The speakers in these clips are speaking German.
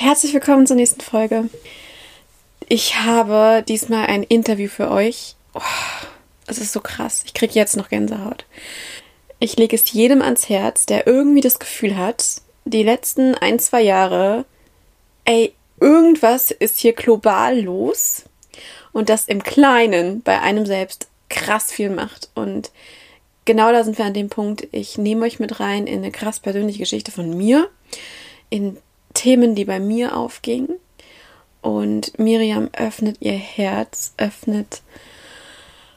Herzlich willkommen zur nächsten Folge. Ich habe diesmal ein Interview für euch. Oh, es ist so krass. Ich kriege jetzt noch Gänsehaut. Ich lege es jedem ans Herz, der irgendwie das Gefühl hat, die letzten ein, zwei Jahre, ey, irgendwas ist hier global los und das im Kleinen bei einem selbst krass viel macht. Und genau da sind wir an dem Punkt, ich nehme euch mit rein in eine krass persönliche Geschichte von mir, in Themen, die bei mir aufgingen. Und Miriam öffnet ihr Herz, öffnet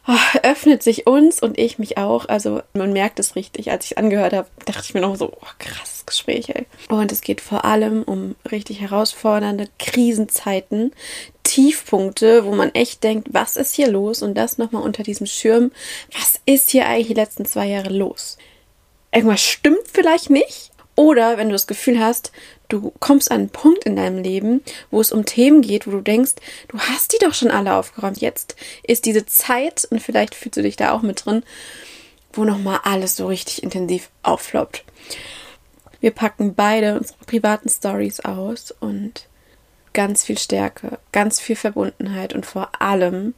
oh, öffnet sich uns und ich mich auch. Also man merkt es richtig. Als ich es angehört habe, dachte ich mir noch so, oh, krasses Gespräch, ey. Und es geht vor allem um richtig herausfordernde Krisenzeiten, Tiefpunkte, wo man echt denkt, was ist hier los? Und das nochmal unter diesem Schirm, was ist hier eigentlich die letzten zwei Jahre los? Irgendwas stimmt vielleicht nicht. Oder wenn du das Gefühl hast, du kommst an einen Punkt in deinem Leben, wo es um Themen geht, wo du denkst, du hast die doch schon alle aufgeräumt. Jetzt ist diese Zeit, und vielleicht fühlst du dich da auch mit drin, wo nochmal alles so richtig intensiv auffloppt. Wir packen beide unsere privaten Stories aus und ganz viel Stärke, ganz viel Verbundenheit und vor allem,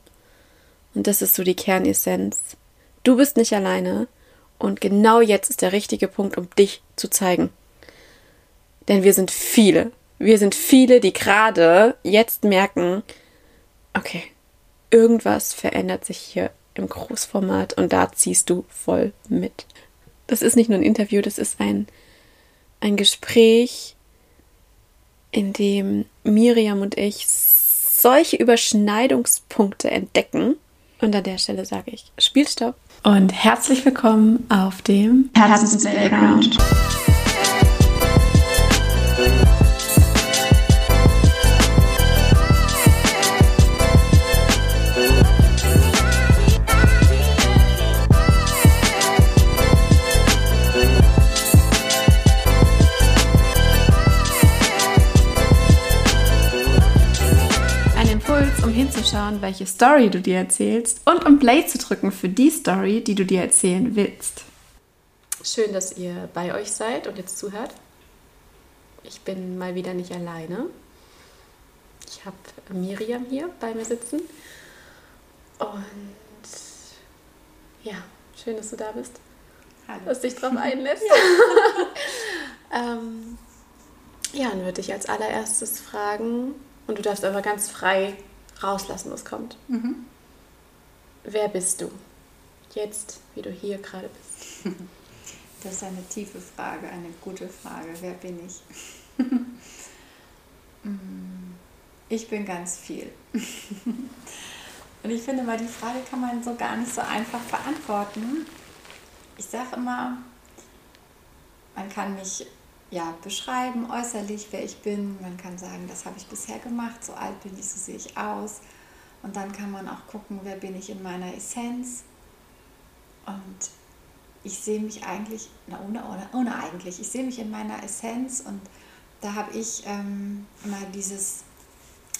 und das ist so die Kernessenz, du bist nicht alleine und genau jetzt ist der richtige Punkt, um dich zu zeigen. Denn wir sind viele. Wir sind viele, die gerade jetzt merken, okay, irgendwas verändert sich hier im Großformat und da ziehst du voll mit. Das ist nicht nur ein Interview, das ist ein, ein Gespräch, in dem Miriam und ich solche Überschneidungspunkte entdecken. Und an der Stelle sage ich Spielstopp und herzlich willkommen auf dem Herzens Playground. Hinzuschauen, welche Story du dir erzählst und um Play zu drücken für die Story, die du dir erzählen willst. Schön, dass ihr bei euch seid und jetzt zuhört. Ich bin mal wieder nicht alleine. Ich habe Miriam hier bei mir sitzen. Und ja, schön, dass du da bist. Hallo. Dass dich drauf einlässt. Ja, ähm, ja dann würde ich als allererstes fragen, und du darfst aber ganz frei rauslassen, was kommt. Mhm. Wer bist du? Jetzt, wie du hier gerade bist. Das ist eine tiefe Frage, eine gute Frage. Wer bin ich? Mm, ich bin ganz viel. Und ich finde mal, die Frage kann man so gar nicht so einfach beantworten. Ich sage immer, man kann mich ja, beschreiben, äußerlich, wer ich bin. Man kann sagen, das habe ich bisher gemacht, so alt bin ich, so sehe ich aus. Und dann kann man auch gucken, wer bin ich in meiner Essenz. Und ich sehe mich eigentlich, na, ohne, ohne, ohne eigentlich, ich sehe mich in meiner Essenz und da habe ich ähm, immer dieses,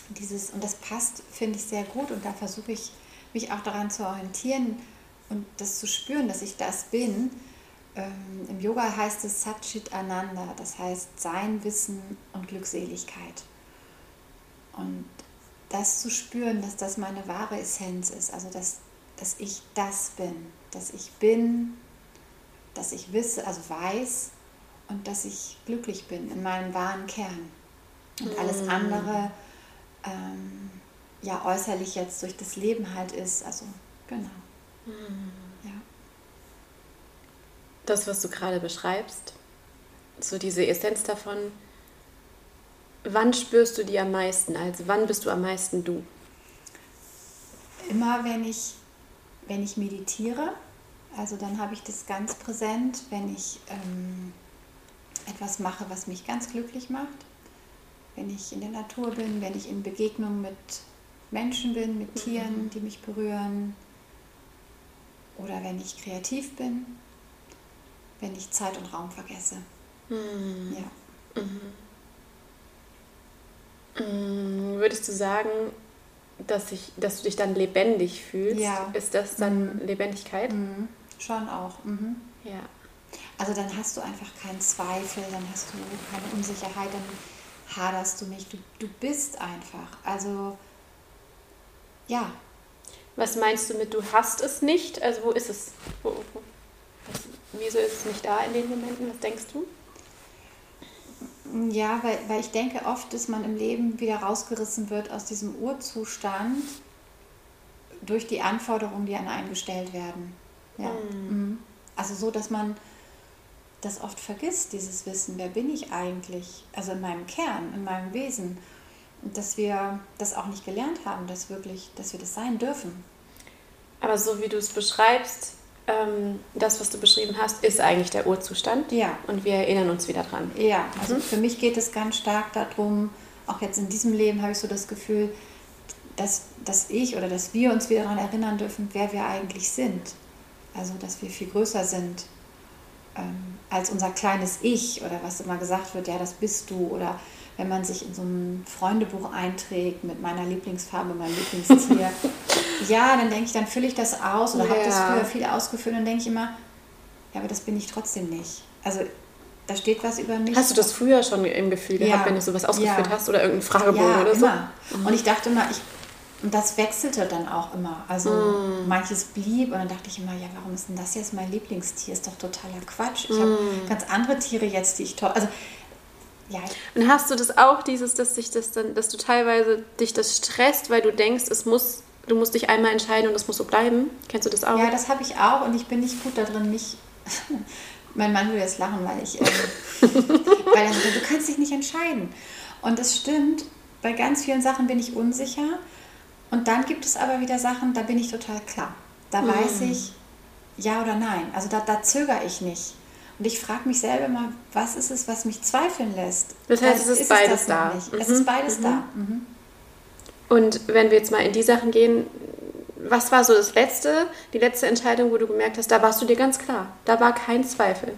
dieses, und das passt, finde ich sehr gut und da versuche ich mich auch daran zu orientieren und das zu spüren, dass ich das bin ähm, Im Yoga heißt es Satchit Ananda, das heißt Sein, Wissen und Glückseligkeit. Und das zu spüren, dass das meine wahre Essenz ist, also dass, dass ich das bin, dass ich bin, dass ich wisse, also weiß und dass ich glücklich bin in meinem wahren Kern. Und alles mm. andere, ähm, ja, äußerlich jetzt durch das Leben halt ist, also genau. Mm das, was du gerade beschreibst, so diese Essenz davon, wann spürst du die am meisten? Also wann bist du am meisten du? Immer wenn ich, wenn ich meditiere, also dann habe ich das ganz präsent, wenn ich ähm, etwas mache, was mich ganz glücklich macht, wenn ich in der Natur bin, wenn ich in Begegnung mit Menschen bin, mit Tieren, mhm. die mich berühren, oder wenn ich kreativ bin, wenn ich Zeit und Raum vergesse. Mhm. Ja. Mhm. Würdest du sagen, dass, ich, dass du dich dann lebendig fühlst? Ja. Ist das dann mhm. Lebendigkeit? Schon auch. Mhm. Ja. Also dann hast du einfach keinen Zweifel, dann hast du keine Unsicherheit, dann haderst du nicht. Du, du bist einfach. Also, ja. Was meinst du mit, du hast es nicht? Also, wo ist es? Wo, wo, was, wieso ist es nicht da in den Momenten? Was denkst du? Ja, weil, weil ich denke oft, dass man im Leben wieder rausgerissen wird aus diesem Urzustand durch die Anforderungen, die an einen gestellt werden. Ja. Mhm. Also so, dass man das oft vergisst, dieses Wissen, wer bin ich eigentlich? Also in meinem Kern, in meinem Wesen. Und dass wir das auch nicht gelernt haben, dass, wirklich, dass wir das sein dürfen. Aber so wie du es beschreibst, ähm, das, was du beschrieben hast, ist eigentlich der Urzustand. Ja. Und wir erinnern uns wieder dran. Ja, also mhm. für mich geht es ganz stark darum, auch jetzt in diesem Leben habe ich so das Gefühl, dass, dass ich oder dass wir uns wieder daran erinnern dürfen, wer wir eigentlich sind. Also, dass wir viel größer sind ähm, als unser kleines Ich oder was immer gesagt wird, ja, das bist du. Oder wenn man sich in so ein Freundebuch einträgt mit meiner Lieblingsfarbe, meinem Lieblingstier. ja, dann denke ich, dann fülle ich das aus oder ja. habe das früher viel ausgefüllt und denke ich immer, ja, aber das bin ich trotzdem nicht. Also da steht was über mich. Hast du das früher schon im Gefühl gehabt, ja. wenn du sowas ausgeführt ja. hast oder irgendeinen Fragebogen ja, oder so? Immer. Mhm. Und ich dachte immer, ich und das wechselte dann auch immer. Also mm. manches blieb und dann dachte ich immer, ja, warum ist denn das jetzt mein Lieblingstier? Ist doch totaler Quatsch. Ich mm. habe ganz andere Tiere jetzt, die ich toll. Also ja. Und hast du das auch, dieses, dass sich das dann, dass du teilweise dich das stresst, weil du denkst, es muss, du musst dich einmal entscheiden und es muss so bleiben? Kennst du das auch? Ja, das habe ich auch und ich bin nicht gut darin, mich. mein Mann würde jetzt lachen, weil ich, ähm, weil er du kannst dich nicht entscheiden. Und das stimmt. Bei ganz vielen Sachen bin ich unsicher und dann gibt es aber wieder Sachen, da bin ich total klar. Da mhm. weiß ich ja oder nein. Also da, da zögere ich nicht. Und ich frage mich selber mal, was ist es, was mich zweifeln lässt? Das heißt, es ist, ist beides es da. Mhm. Es ist beides mhm. da. Mhm. Und wenn wir jetzt mal in die Sachen gehen, was war so das letzte, die letzte Entscheidung, wo du gemerkt hast, da warst du dir ganz klar, da war kein Zweifel?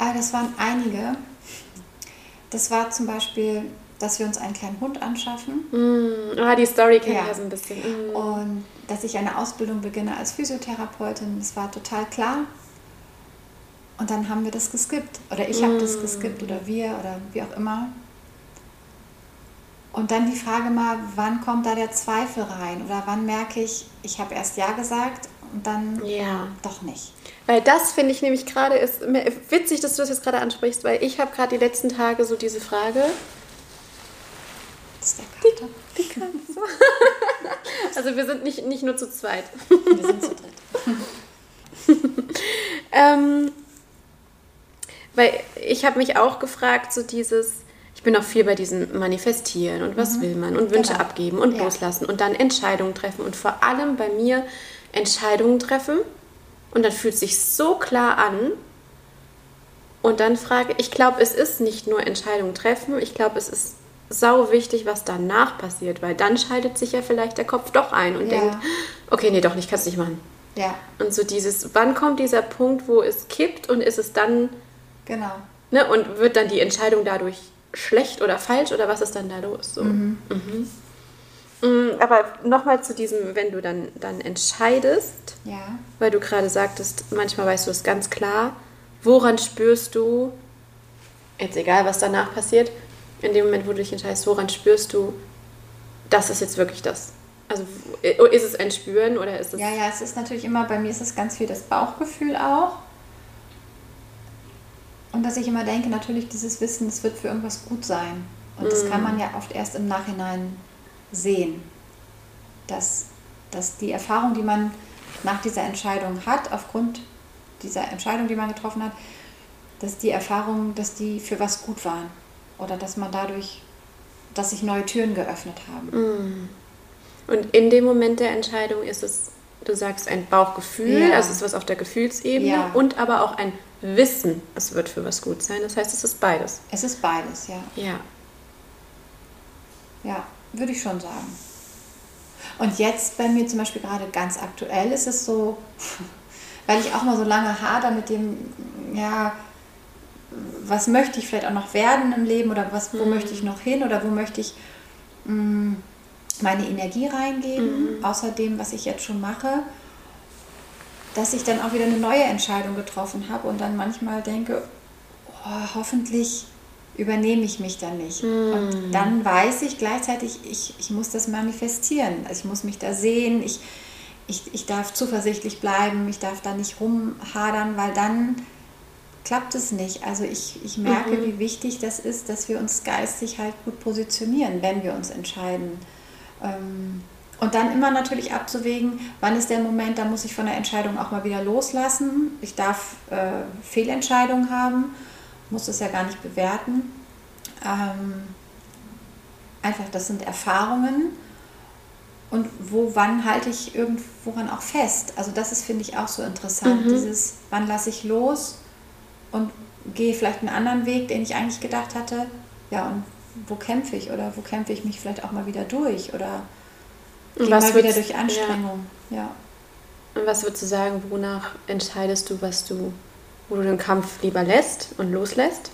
Ah, das waren einige. Das war zum Beispiel, dass wir uns einen kleinen Hund anschaffen. Mm, ah, die Story kenne ja. ja so ein bisschen. Mm. Und dass ich eine Ausbildung beginne als Physiotherapeutin, das war total klar. Und dann haben wir das geskippt. Oder ich mm. habe das geskippt oder wir oder wie auch immer. Und dann die Frage mal, wann kommt da der Zweifel rein? Oder wann merke ich, ich habe erst Ja gesagt und dann ja. doch nicht. Weil das finde ich nämlich gerade ist witzig, dass du das jetzt gerade ansprichst, weil ich habe gerade die letzten Tage so diese Frage. Das ist der Kater. Die, die Katze. also wir sind nicht, nicht nur zu zweit. Wir sind zu dritt. ähm, weil ich habe mich auch gefragt, so dieses, ich bin auch viel bei diesem Manifestieren und was mhm. will man und Wünsche genau. abgeben und ja. loslassen und dann Entscheidungen treffen und vor allem bei mir Entscheidungen treffen und dann fühlt es sich so klar an. Und dann frage ich, glaube, es ist nicht nur Entscheidungen treffen, ich glaube, es ist sau wichtig, was danach passiert, weil dann schaltet sich ja vielleicht der Kopf doch ein und ja. denkt, okay, nee, doch nicht, kannst du nicht machen. Ja. Und so dieses, wann kommt dieser Punkt, wo es kippt und ist es dann. Genau. Ne, und wird dann die Entscheidung dadurch schlecht oder falsch oder was ist dann da los? So. Mhm. Mhm. Mm, aber nochmal zu diesem, wenn du dann, dann entscheidest, ja. weil du gerade sagtest, manchmal weißt du es ganz klar, woran spürst du, jetzt egal was danach passiert, in dem Moment, wo du dich entscheidest, woran spürst du, das ist jetzt wirklich das? Also ist es ein Spüren oder ist es... Ja, ja, es ist natürlich immer, bei mir ist es ganz viel das Bauchgefühl auch. Und dass ich immer denke, natürlich dieses Wissen, es wird für irgendwas gut sein. Und mm. das kann man ja oft erst im Nachhinein sehen. Dass, dass die Erfahrung, die man nach dieser Entscheidung hat, aufgrund dieser Entscheidung, die man getroffen hat, dass die Erfahrungen, dass die für was gut waren. Oder dass man dadurch, dass sich neue Türen geöffnet haben. Mm. Und in dem Moment der Entscheidung ist es, du sagst, ein Bauchgefühl, ja. also es ist was auf der Gefühlsebene ja. und aber auch ein Wissen, es wird für was gut sein. Das heißt, es ist beides. Es ist beides, ja. Ja. Ja. Würde ich schon sagen. Und jetzt bei mir zum Beispiel gerade ganz aktuell ist es so, weil ich auch mal so lange hader mit dem, ja, was möchte ich vielleicht auch noch werden im Leben oder was, wo mhm. möchte ich noch hin oder wo möchte ich mh, mm, meine Energie reingeben, mhm. außer dem, was ich jetzt schon mache. dass ich dann auch wieder eine neue Entscheidung getroffen habe und dann manchmal denke, oh, hoffentlich übernehme ich mich dann nicht. Mm. Und dann weiß ich gleichzeitig, ich, ich muss das manifestieren. Also ich muss mich da sehen, ich, ich, ich darf zuversichtlich bleiben, ich darf da nicht rumhadern, weil dann klappt es nicht. Also ich, ich merke, mhm. wie wichtig das ist, dass wir uns geistig halt gut positionieren, wenn wir uns entscheiden. Ähm, und dann immer natürlich abzuwägen, wann ist der Moment, da muss ich von der Entscheidung auch mal wieder loslassen. Ich darf äh, Fehlentscheidungen haben, muss das ja gar nicht bewerten. Ähm, einfach, das sind Erfahrungen. Und wo, wann halte ich irgendworan auch fest? Also das ist, finde ich, auch so interessant. Mhm. Dieses, wann lasse ich los und gehe vielleicht einen anderen Weg, den ich eigentlich gedacht hatte. Ja, und wo kämpfe ich oder wo kämpfe ich mich vielleicht auch mal wieder durch oder gehe mal wieder durch Anstrengung. Ja. ja. Und was würdest du sagen, wonach entscheidest du, was du, wo du den Kampf lieber lässt und loslässt?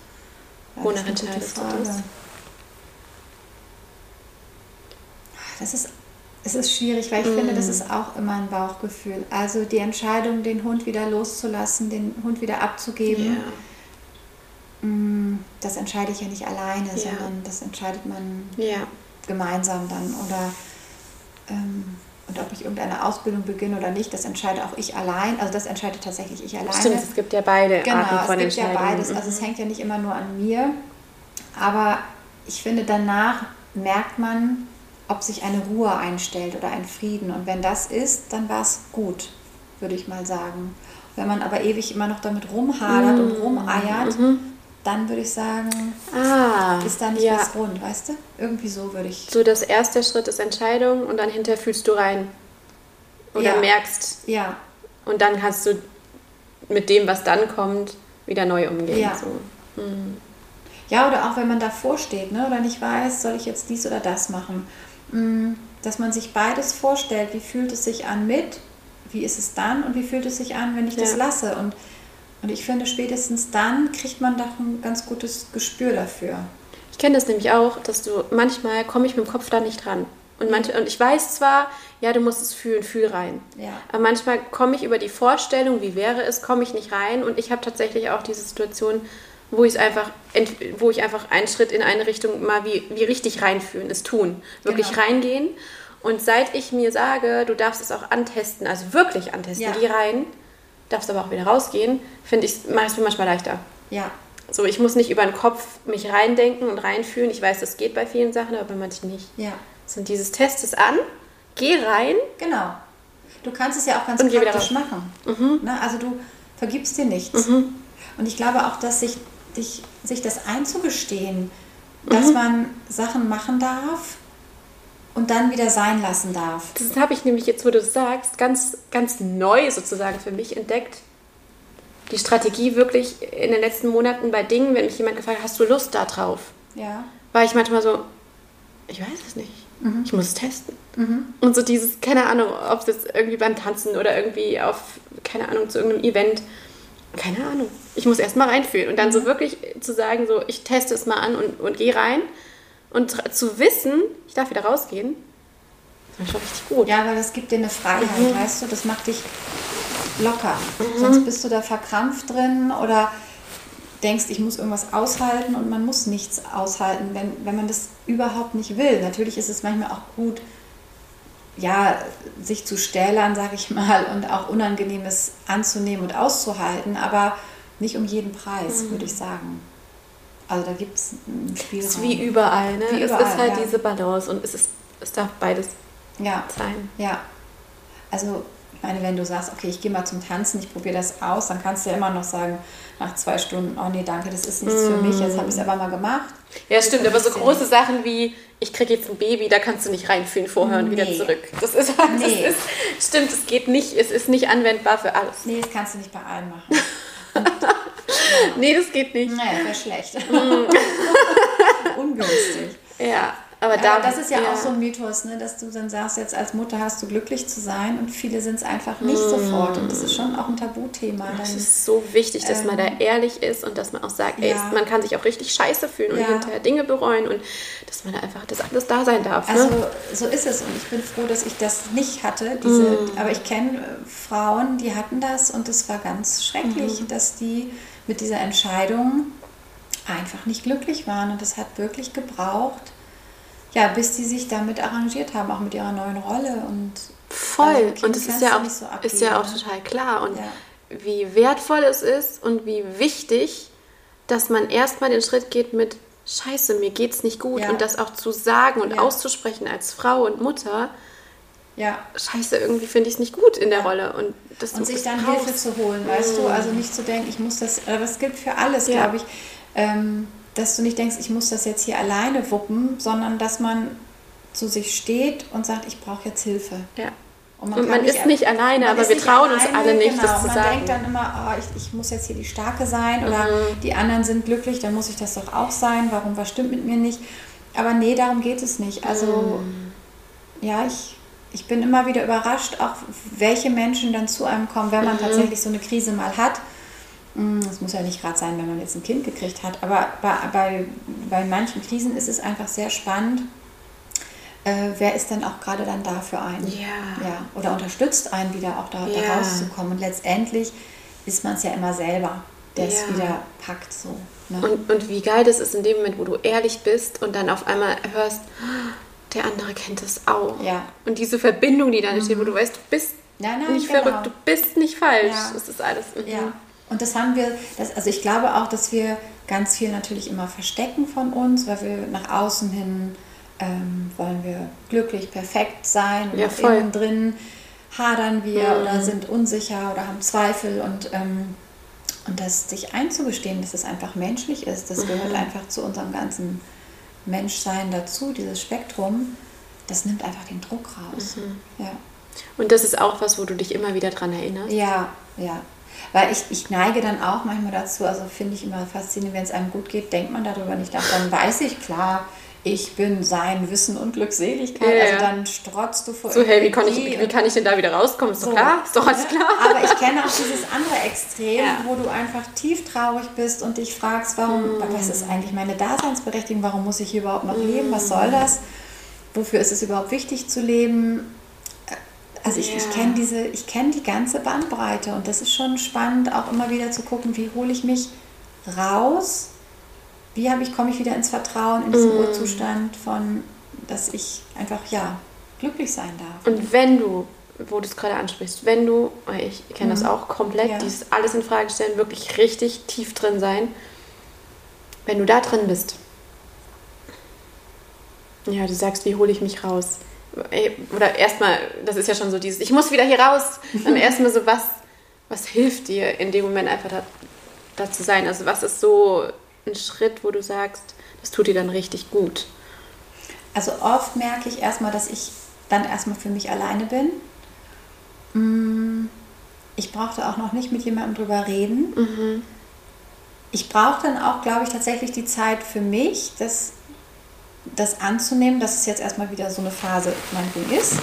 Ja, wonach entscheidest du das? Das ist, es ist schwierig, weil ich mm. finde, das ist auch immer ein Bauchgefühl. Also die Entscheidung, den Hund wieder loszulassen, den Hund wieder abzugeben. Yeah Mm, das entscheide ich ja nicht alleine, ja. sondern das entscheidet man ja. gemeinsam dann. Oder ähm, und ob ich irgendeine Ausbildung beginne oder nicht, das entscheide auch ich allein. Also das entscheidet tatsächlich ich alleine. Stimmt, es gibt ja beide genau, Arten von es gibt ja beides. Also es mhm. hängt ja nicht immer nur an mir. Aber ich finde, danach merkt man, ob sich eine Ruhe einstellt oder ein Frieden. Und wenn das ist, dann war es gut, würde ich mal sagen. Wenn man aber ewig immer noch damit rumhadert mm. und rumeiert, mm dann würde ich sagen, ah, ist da nicht ja. das Grund, weißt du? Irgendwie so würde ich. So, das erste Schritt ist Entscheidung und dann hinterher fühlst du rein. Oder ja. merkst. Ja. Und dann kannst du mit dem, was dann kommt, wieder neu umgehen. Ja. So. Mhm. Ja, oder auch wenn man davor steht ne, oder nicht weiß, soll ich jetzt dies oder das machen. Mhm. Dass man sich beides vorstellt, wie fühlt es sich an mit, wie ist es dann und wie fühlt es sich an, wenn ich ja. das lasse. Und und ich finde, spätestens dann kriegt man doch ein ganz gutes Gespür dafür. Ich kenne das nämlich auch, dass du manchmal komme ich mit dem Kopf da nicht dran. Und, manch, und ich weiß zwar, ja, du musst es fühlen, fühl rein. Ja. Aber manchmal komme ich über die Vorstellung, wie wäre es, komme ich nicht rein. Und ich habe tatsächlich auch diese Situation, wo ich einfach, wo ich einfach einen Schritt in eine Richtung mal wie, wie richtig reinfühlen, es tun, wirklich genau. reingehen. Und seit ich mir sage, du darfst es auch antesten, also wirklich antesten, ja. geh rein, darfst aber auch wieder rausgehen, finde ich, mache es mir manchmal leichter. Ja. So, ich muss nicht über den Kopf mich reindenken und reinfühlen. Ich weiß, das geht bei vielen Sachen, aber bei manchen nicht. Ja. So, und dieses Test ist an, geh rein. Genau. Du kannst es ja auch ganz und praktisch machen. Mhm. Ne? Also du vergibst dir nichts. Mhm. Und ich glaube auch, dass sich, dich, sich das einzugestehen, dass mhm. man Sachen machen darf, und dann wieder sein lassen darf. Das habe ich nämlich jetzt, wo du sagst, ganz, ganz neu sozusagen für mich entdeckt. Die Strategie wirklich in den letzten Monaten bei Dingen, wenn mich jemand gefragt hat, hast du Lust da drauf? Ja. War ich manchmal so, ich weiß es nicht. Mhm. Ich muss es testen. Mhm. Und so dieses, keine Ahnung, ob es jetzt irgendwie beim Tanzen oder irgendwie auf, keine Ahnung, zu irgendeinem Event, keine Ahnung. Ich muss erst mal reinfühlen und dann mhm. so wirklich zu sagen, so, ich teste es mal an und, und gehe rein und zu wissen, ich darf wieder rausgehen, das ist schon richtig gut. Ja, weil das gibt dir eine Freiheit, mhm. weißt du, das macht dich locker. Mhm. Sonst bist du da verkrampft drin oder denkst, ich muss irgendwas aushalten und man muss nichts aushalten, wenn, wenn man das überhaupt nicht will. Natürlich ist es manchmal auch gut, ja, sich zu stählern, sag ich mal, und auch Unangenehmes anzunehmen und auszuhalten, aber nicht um jeden Preis, mhm. würde ich sagen. Also da gibt es einen Spielraum. Es ist wie überall, ne? Wie es ist halt ja. diese Balance und es, ist, es darf beides ja. sein. Ja. Also, ich meine, wenn du sagst, okay, ich gehe mal zum Tanzen, ich probiere das aus, dann kannst du ja immer noch sagen, nach zwei Stunden, oh nee, danke, das ist nichts mm. für mich, jetzt habe ich es aber mal gemacht. Ja, stimmt, aber so große nicht. Sachen wie, ich kriege jetzt ein Baby, da kannst du nicht reinfühlen vorher nee. und wieder zurück. Das ist, halt, nee. das ist, stimmt, es geht nicht, es ist nicht anwendbar für alles. Nee, das kannst du nicht bei allen machen. nee, das geht nicht. Naja, wäre schlecht. Mm. Ungünstig. Ja, Aber, da, das ist ja, ja, auch so ein Mythos, ne, dass du dann sagst, jetzt als Mutter hast du glücklich zu sein und viele sind es einfach nicht mm. sofort. Und das ist schon auch ein Tabuthema. Das ist so wichtig, dass ähm, man da ähm, ehrlich ist und dass man auch sagt, ey, man kann sich auch richtig scheiße fühlen und ja. hinterher Dinge bereuen und dass man da einfach, das alles da sein darf. Ne? Also so ist es und ich bin froh, dass ich das nicht hatte. Diese, mm. Aber ich kenne äh, Frauen, die hatten das und es war ganz schrecklich, mm. dass die mit dieser Entscheidung einfach nicht glücklich waren. Und das hat wirklich gebraucht, ja, bis die sich damit arrangiert haben, auch mit ihrer neuen Rolle. Und Voll. Also und das ist ja, auch, so ist ja auch total klar. Und ja. wie wertvoll es ist und wie wichtig, dass man erstmal den Schritt geht mit Scheiße, mir geht's nicht gut. Ja. Und das auch zu sagen und ja. auszusprechen als Frau und Mutter. Ja. Scheiße, irgendwie finde ich es nicht gut in der Rolle. Und, das und sich dann Hilfe zu holen, weißt mm. du? Also nicht zu denken, ich muss das, aber das gilt für alles, glaube ich ähm, dass du nicht denkst, ich muss das jetzt hier alleine wuppen, sondern dass man zu sich steht und sagt, ich brauche jetzt Hilfe. Ja. Und man, und man ist nicht alleine, aber wir trauen alleine, uns alle nicht, genau. das zu man sagen. Man denkt dann immer, oh, ich, ich, muss jetzt hier die Starke sein mhm. oder die anderen sind glücklich, dann muss ich das doch auch sein. Warum, was stimmt mit mir nicht? Aber nee, darum geht es nicht. Also, mhm. ja, ich, ich bin immer wieder überrascht, auch welche Menschen dann zu einem kommen, wenn man mhm. tatsächlich so eine Krise mal hat hm, das muss ja nicht gerade sein, wenn man jetzt ein Kind gekriegt hat, aber bei, bei, bei manchen Krisen ist es einfach sehr spannend, äh, wer ist denn auch gerade dann da für einen? Ja. ja. Oder unterstützt einen wieder auch da, ja. da rauszukommen. Und letztendlich ist man es ja immer selber, der es wieder packt. So, ne? und, und wie geil das ist in dem Moment, wo du ehrlich bist und dann auf einmal hörst, der andere kennt es auch. Ja. Und diese Verbindung, die da mhm. steht, wo du weißt, du bist nein, nein, nicht genau. verrückt, du bist nicht falsch. Ja. Das ist alles. Mhm. Ja. Und das haben wir, das, also ich glaube auch, dass wir ganz viel natürlich immer verstecken von uns, weil wir nach außen hin ähm, wollen wir glücklich, perfekt sein und ja, innen drin hadern wir mhm. oder sind unsicher oder haben Zweifel und, ähm, und das sich einzugestehen, dass es einfach menschlich ist, das mhm. gehört einfach zu unserem ganzen Menschsein dazu, dieses Spektrum, das nimmt einfach den Druck raus. Mhm. Ja. Und das ist auch was, wo du dich immer wieder dran erinnerst? Ja, ja. Weil ich, ich neige dann auch manchmal dazu, also finde ich immer faszinierend, wenn es einem gut geht, denkt man darüber nicht nach. Dann weiß ich klar, ich bin sein Wissen und Glückseligkeit. Ja, also dann strotzt du vor So, hey, wie kann, ich, wie kann ich denn da wieder rauskommen? Ist so, doch klar? Ist doch alles klar. Aber ich kenne auch dieses andere Extrem, ja. wo du einfach tief traurig bist und dich fragst, warum, mm. was ist eigentlich meine Daseinsberechtigung? Warum muss ich hier überhaupt noch mm. leben? Was soll das? Wofür ist es überhaupt wichtig zu leben? Also ich, ja. ich kenne diese, ich kenne die ganze Bandbreite und das ist schon spannend, auch immer wieder zu gucken, wie hole ich mich raus, wie habe ich, komme ich wieder ins Vertrauen, in diesen mm. Urzustand von, dass ich einfach ja glücklich sein darf. Und wenn du, wo du es gerade ansprichst, wenn du, ich kenne mhm. das auch komplett, ja. dieses alles in Frage stellen, wirklich richtig tief drin sein, wenn du da drin bist, ja, du sagst, wie hole ich mich raus? oder erstmal, das ist ja schon so dieses, ich muss wieder hier raus. Dann erstmal so, was, was hilft dir in dem Moment einfach da, da zu sein? Also was ist so ein Schritt, wo du sagst, das tut dir dann richtig gut? Also oft merke ich erstmal, dass ich dann erstmal für mich alleine bin. Mm, ich brauchte auch noch nicht mit jemandem drüber reden. Mhm. Ich brauche dann auch, glaube ich, tatsächlich die Zeit für mich, dass das anzunehmen, dass es jetzt erstmal wieder so eine Phase meinetwegen ist.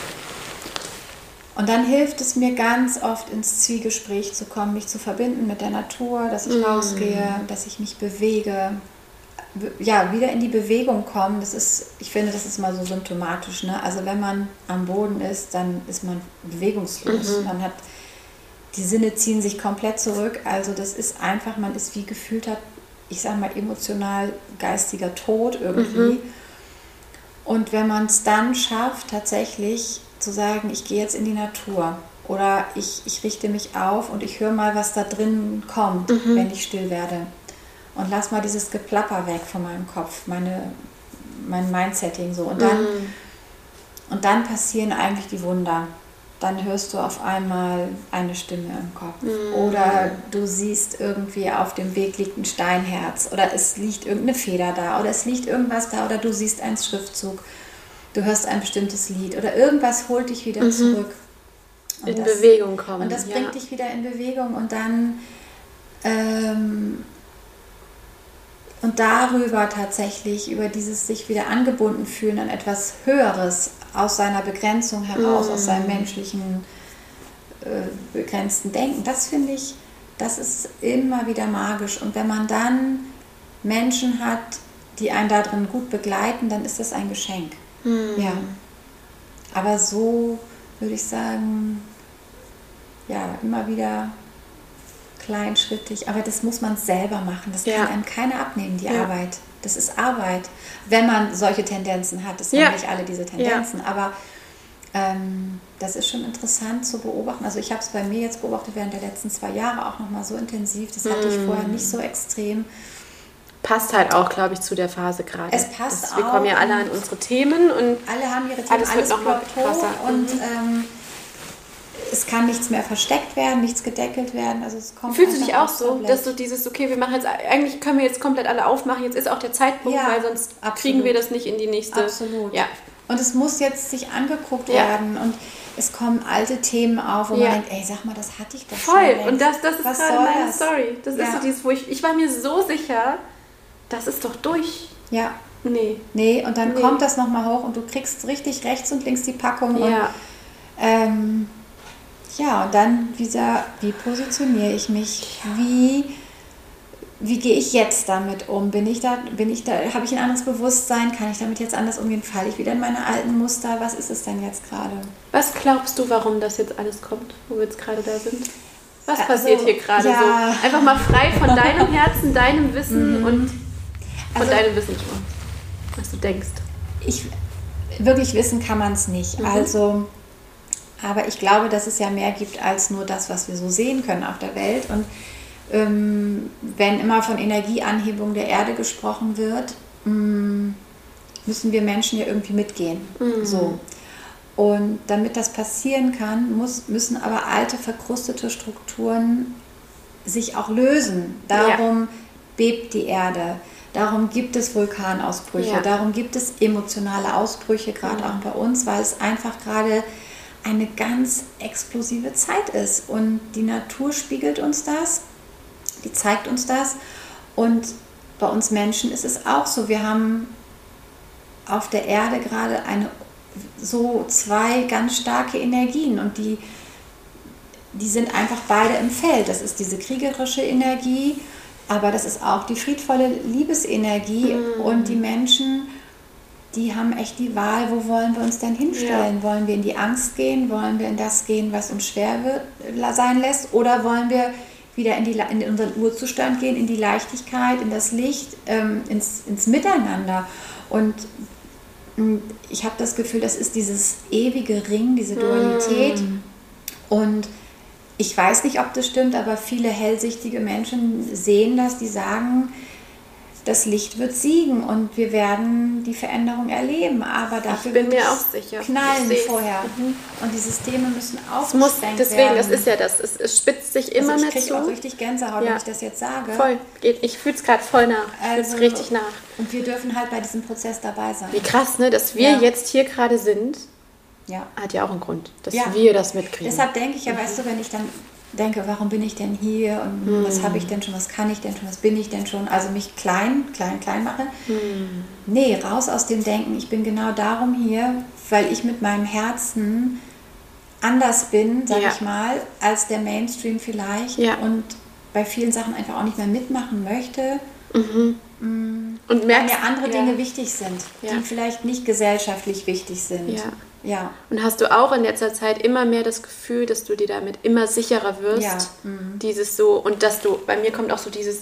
Und dann hilft es mir ganz oft ins Zwiegespräch zu kommen, mich zu verbinden mit der Natur, dass ich mm. rausgehe, dass ich mich bewege. Ja, wieder in die Bewegung kommen, das ist, ich finde, das ist mal so symptomatisch. Ne? Also wenn man am Boden ist, dann ist man bewegungslos. Mhm. Man hat, die Sinne ziehen sich komplett zurück. Also das ist einfach, man ist wie gefühlter, ich sage mal emotional geistiger Tod irgendwie. Mhm. Und wenn man es dann schafft, tatsächlich zu sagen, ich gehe jetzt in die Natur oder ich, ich richte mich auf und ich höre mal, was da drin kommt, mhm. wenn ich still werde. Und lass mal dieses Geplapper weg von meinem Kopf, meine, mein Mindsetting so. Und dann, mhm. und dann passieren eigentlich die Wunder dann hörst du auf einmal eine Stimme im Kopf. Mhm. Oder du siehst irgendwie auf dem Weg liegt ein Steinherz oder es liegt irgendeine Feder da oder es liegt irgendwas da oder du siehst einen Schriftzug. Du hörst ein bestimmtes Lied oder irgendwas holt dich wieder mhm. zurück. Und in das, Bewegung kommen. Und das ja. bringt dich wieder in Bewegung und dann ähm, und darüber tatsächlich, über dieses sich wieder angebunden fühlen an etwas Höheres aus seiner Begrenzung heraus, mm. aus seinem menschlichen äh, begrenzten Denken, das finde ich, das ist immer wieder magisch. Und wenn man dann Menschen hat, die einen darin gut begleiten, dann ist das ein Geschenk. Mm. Ja. Aber so würde ich sagen, ja, immer wieder kleinschrittig, aber das muss man selber machen. Das ja. kann einem keiner abnehmen, die ja. Arbeit. Das ist Arbeit, wenn man solche Tendenzen hat. Das ja. haben nicht alle diese Tendenzen, aber ähm, das ist schon interessant zu beobachten. Also ich habe es bei mir jetzt beobachtet während der letzten zwei Jahre auch nochmal so intensiv. Das hatte ich vorher nicht so extrem. Passt halt auch, glaube ich, zu der Phase gerade. Es passt das, auch. Wir kommen ja alle an unsere Themen und alle haben ihre Themen, alles, alles wird noch krasser. Und mhm. ähm, es kann nichts mehr versteckt werden, nichts gedeckelt werden. Also es kommt Fühlst du dich auch so, komplett. dass du dieses, okay, wir machen jetzt, eigentlich können wir jetzt komplett alle aufmachen, jetzt ist auch der Zeitpunkt, ja, weil sonst absolut. kriegen wir das nicht in die nächste. Absolut. Ja. Und es muss jetzt sich angeguckt ja. werden und es kommen alte Themen auf, wo ja. man denkt, ey, sag mal, das hatte ich doch Voll. schon. Voll, und das, das ist Was gerade meine das? Story. Das ist so dieses, wo ich, ich war mir so sicher, das ist doch durch. Ja. Nee. Nee, und dann nee. kommt das nochmal hoch und du kriegst richtig rechts und links die Packung. Ja. Und, ähm, ja, und dann wieder, wie positioniere ich mich? Wie, wie gehe ich jetzt damit um? Bin ich da, bin ich da, habe ich ein anderes Bewusstsein? Kann ich damit jetzt anders umgehen? Falle ich wieder in meine alten Muster? Was ist es denn jetzt gerade? Was glaubst du, warum das jetzt alles kommt, wo wir jetzt gerade da sind? Was also, passiert hier gerade ja. so? Einfach mal frei von deinem Herzen, deinem Wissen mhm. und von also, deinem Wissen schon, was du denkst. Ich, wirklich wissen kann man es nicht. Mhm. Also aber ich glaube, dass es ja mehr gibt als nur das, was wir so sehen können auf der Welt. Und ähm, wenn immer von Energieanhebung der Erde gesprochen wird, ähm, müssen wir Menschen ja irgendwie mitgehen. Mhm. So. Und damit das passieren kann, muss, müssen aber alte, verkrustete Strukturen sich auch lösen. Darum ja. bebt die Erde. Darum gibt es Vulkanausbrüche. Ja. Darum gibt es emotionale Ausbrüche, gerade mhm. auch bei uns, weil es einfach gerade eine ganz explosive Zeit ist. Und die Natur spiegelt uns das, die zeigt uns das. Und bei uns Menschen ist es auch so. Wir haben auf der Erde gerade eine so zwei ganz starke Energien und die, die sind einfach beide im Feld. Das ist diese kriegerische Energie, aber das ist auch die friedvolle Liebesenergie mm. und die Menschen die haben echt die Wahl, wo wollen wir uns denn hinstellen? Ja. Wollen wir in die Angst gehen? Wollen wir in das gehen, was uns schwer wird, sein lässt? Oder wollen wir wieder in, die, in unseren Urzustand gehen, in die Leichtigkeit, in das Licht, ähm, ins, ins Miteinander? Und hm, ich habe das Gefühl, das ist dieses ewige Ring, diese Dualität. Mm. Und ich weiß nicht, ob das stimmt, aber viele hellsichtige Menschen sehen das, die sagen, das Licht wird siegen und wir werden die Veränderung erleben. Aber dafür ich bin mir auch sicher. knallen vorher. Mhm. Und die Systeme müssen auch muss, Deswegen, werden. das ist ja das. Es, es spitzt sich immer also ich mehr zu. Ich auch richtig Gänsehaut, ja. wenn ich das jetzt sage. Voll. Ich fühle es gerade voll nach. Ich also, fühle es richtig nach. Und wir dürfen halt bei diesem Prozess dabei sein. Wie krass, ne? Dass wir ja. jetzt hier gerade sind. Ja. Hat ja auch einen Grund, dass ja. wir das mitkriegen. Deshalb denke ich ja, weißt du, wenn ich dann denke, warum bin ich denn hier und hm. was habe ich denn schon, was kann ich denn schon, was bin ich denn schon, also mich klein, klein, klein mache. Hm. Nee, raus aus dem Denken, ich bin genau darum hier, weil ich mit meinem Herzen anders bin, sag ja. ich mal, als der Mainstream vielleicht ja. und bei vielen Sachen einfach auch nicht mehr mitmachen möchte. Mhm. Mm, und merkst, weil mir andere ja. Dinge wichtig sind, die vielleicht nicht gesellschaftlich wichtig sind. Ja. Und hast du auch in letzter Zeit immer mehr das Gefühl, dass du dir damit immer sicherer wirst? Ja. Mhm. Dieses so, und dass du, bei mir kommt auch so dieses,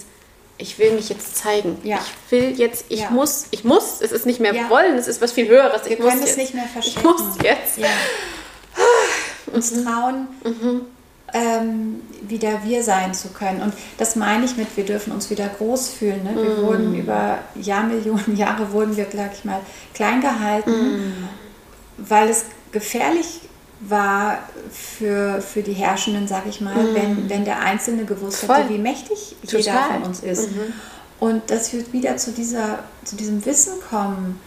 ich will mich jetzt zeigen. Ja. Ich will jetzt, ich ja. muss, ich muss, es ist nicht mehr ja. wollen, es ist was viel Höheres. Wir ich können muss es nicht mehr verstecken. Ich muss jetzt. Ja. Uns mhm. trauen, mhm. ähm, wieder wir sein zu können. Und das meine ich mit, wir dürfen uns wieder groß fühlen. Ne? Wir mhm. wurden über Jahrmillionen Jahre, wurden wir, sag ich mal, klein gehalten mhm weil es gefährlich war für, für die Herrschenden, sage ich mal, mhm. wenn, wenn der Einzelne gewusst Voll. hätte, wie mächtig Total. jeder von uns ist. Mhm. Und dass wir wieder zu, dieser, zu diesem Wissen kommen,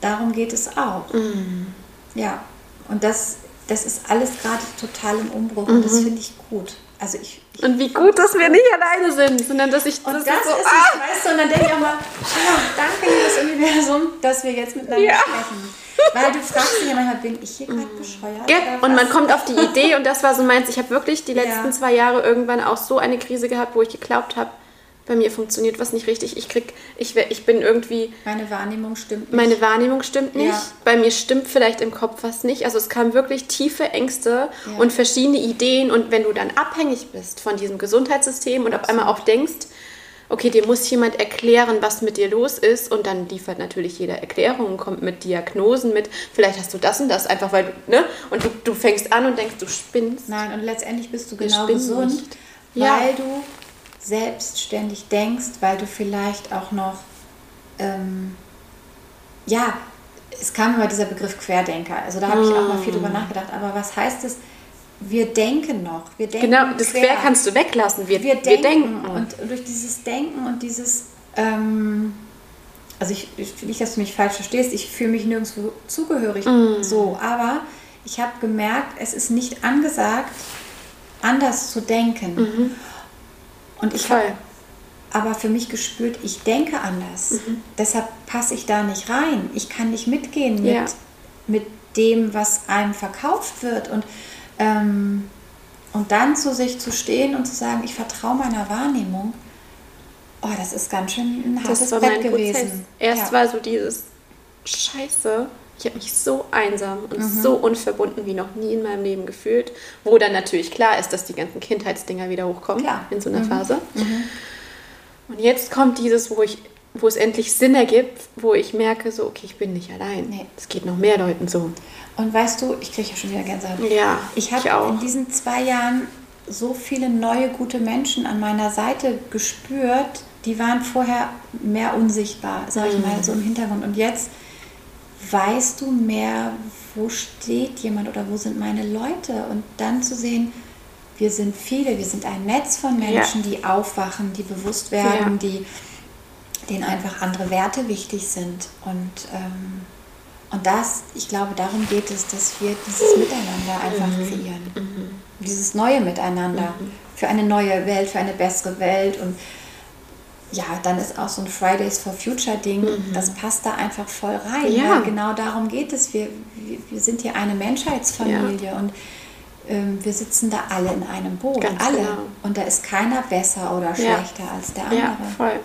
darum geht es auch. Mhm. Ja, und das, das ist alles gerade total im Umbruch und das mhm. finde ich gut. Also ich, ich Und wie gut, dass wir nicht alleine sind, sondern dass ich und das, das ist so, es, ah, weißt du, und dann denke ich auch mal, oh, danke liebes Universum, dass wir jetzt miteinander Ja. sprechen. Weil du fragst dich ja manchmal, bin ich hier gerade bescheuert? Ja, und man kommt auf die Idee und das war so meins. Ich habe wirklich die letzten Ja. zwei Jahre irgendwann auch so eine Krise gehabt, wo ich geglaubt habe, bei mir funktioniert was nicht richtig. Ich krieg, ich, ich bin irgendwie, Meine Wahrnehmung stimmt nicht. meine Wahrnehmung stimmt nicht. Ja. Bei mir stimmt vielleicht im Kopf was nicht. Also es kamen wirklich tiefe Ängste Ja. und verschiedene Ideen. Und wenn du dann abhängig bist von diesem Gesundheitssystem und auf einmal auch denkst, okay, dir muss jemand erklären, was mit dir los ist. Und dann liefert natürlich jeder Erklärungen, kommt mit Diagnosen mit. Vielleicht hast du das und das, einfach weil du, ne? Und du, du fängst an und denkst, du spinnst. Nein, und letztendlich bist du genau spinnen gesund, nicht. Ja. weil du selbstständig denkst, weil du vielleicht auch noch, ähm, ja, es kam immer dieser Begriff Querdenker. Also da habe ich auch mal viel Mm. drüber nachgedacht. Aber was heißt es? Wir denken noch. Wir denken Genau, das Quer kannst du weglassen. Wir, wir wir denken, denken. und durch dieses Denken und dieses, ähm, also ich, ich nicht, dass du mich falsch verstehst, ich fühle mich nirgendwo zugehörig Mm. so, aber ich habe gemerkt, es ist nicht angesagt, anders zu denken. Und ich habe aber für mich gespürt, ich denke anders. Mhm. Deshalb passe ich da nicht rein. Ich kann nicht mitgehen mit, Ja. mit dem, was einem verkauft wird. Und, ähm, und dann zu sich zu stehen und zu sagen, ich vertraue meiner Wahrnehmung, oh, das ist ganz schön ein hartes Das war Brett mein gewesen. Prozess. Erst ja. war so dieses Scheiße. Ich habe mich so einsam und Mhm. so unverbunden wie noch nie in meinem Leben gefühlt. Wo dann natürlich klar ist, dass die ganzen Kindheitsdinger wieder hochkommen Klar. in so einer Mhm. Phase. Und jetzt kommt dieses, wo ich wo es endlich Sinn ergibt, wo ich merke, so, okay, ich bin nicht allein. Nee. Es geht noch mehr Leuten so. Und weißt du, ich kriege ja schon wieder Gänsehaut. Ja, Ich habe in diesen zwei Jahren so viele neue gute Menschen an meiner Seite gespürt, die waren vorher mehr unsichtbar, sag ich mal, so im Hintergrund. Und jetzt weißt du mehr, wo steht jemand oder wo sind meine Leute. Und dann zu sehen, wir sind viele, wir sind ein Netz von Menschen, die aufwachen, die bewusst werden, Ja. die denen einfach andere Werte wichtig sind. Und, ähm, und das, ich glaube, darum geht es, dass wir dieses Miteinander einfach kreieren. Dieses neue Miteinander für eine neue Welt, für eine bessere Welt. Und ja, dann ist auch so ein Fridays for Future Ding, das passt da einfach voll rein. Ja. Genau darum geht es. Wir, wir, wir sind hier eine Menschheitsfamilie und ähm, wir sitzen da alle in einem Boot. Ganz alle. genau. Und da ist keiner besser oder Ja. schlechter als der andere. Ja, voll.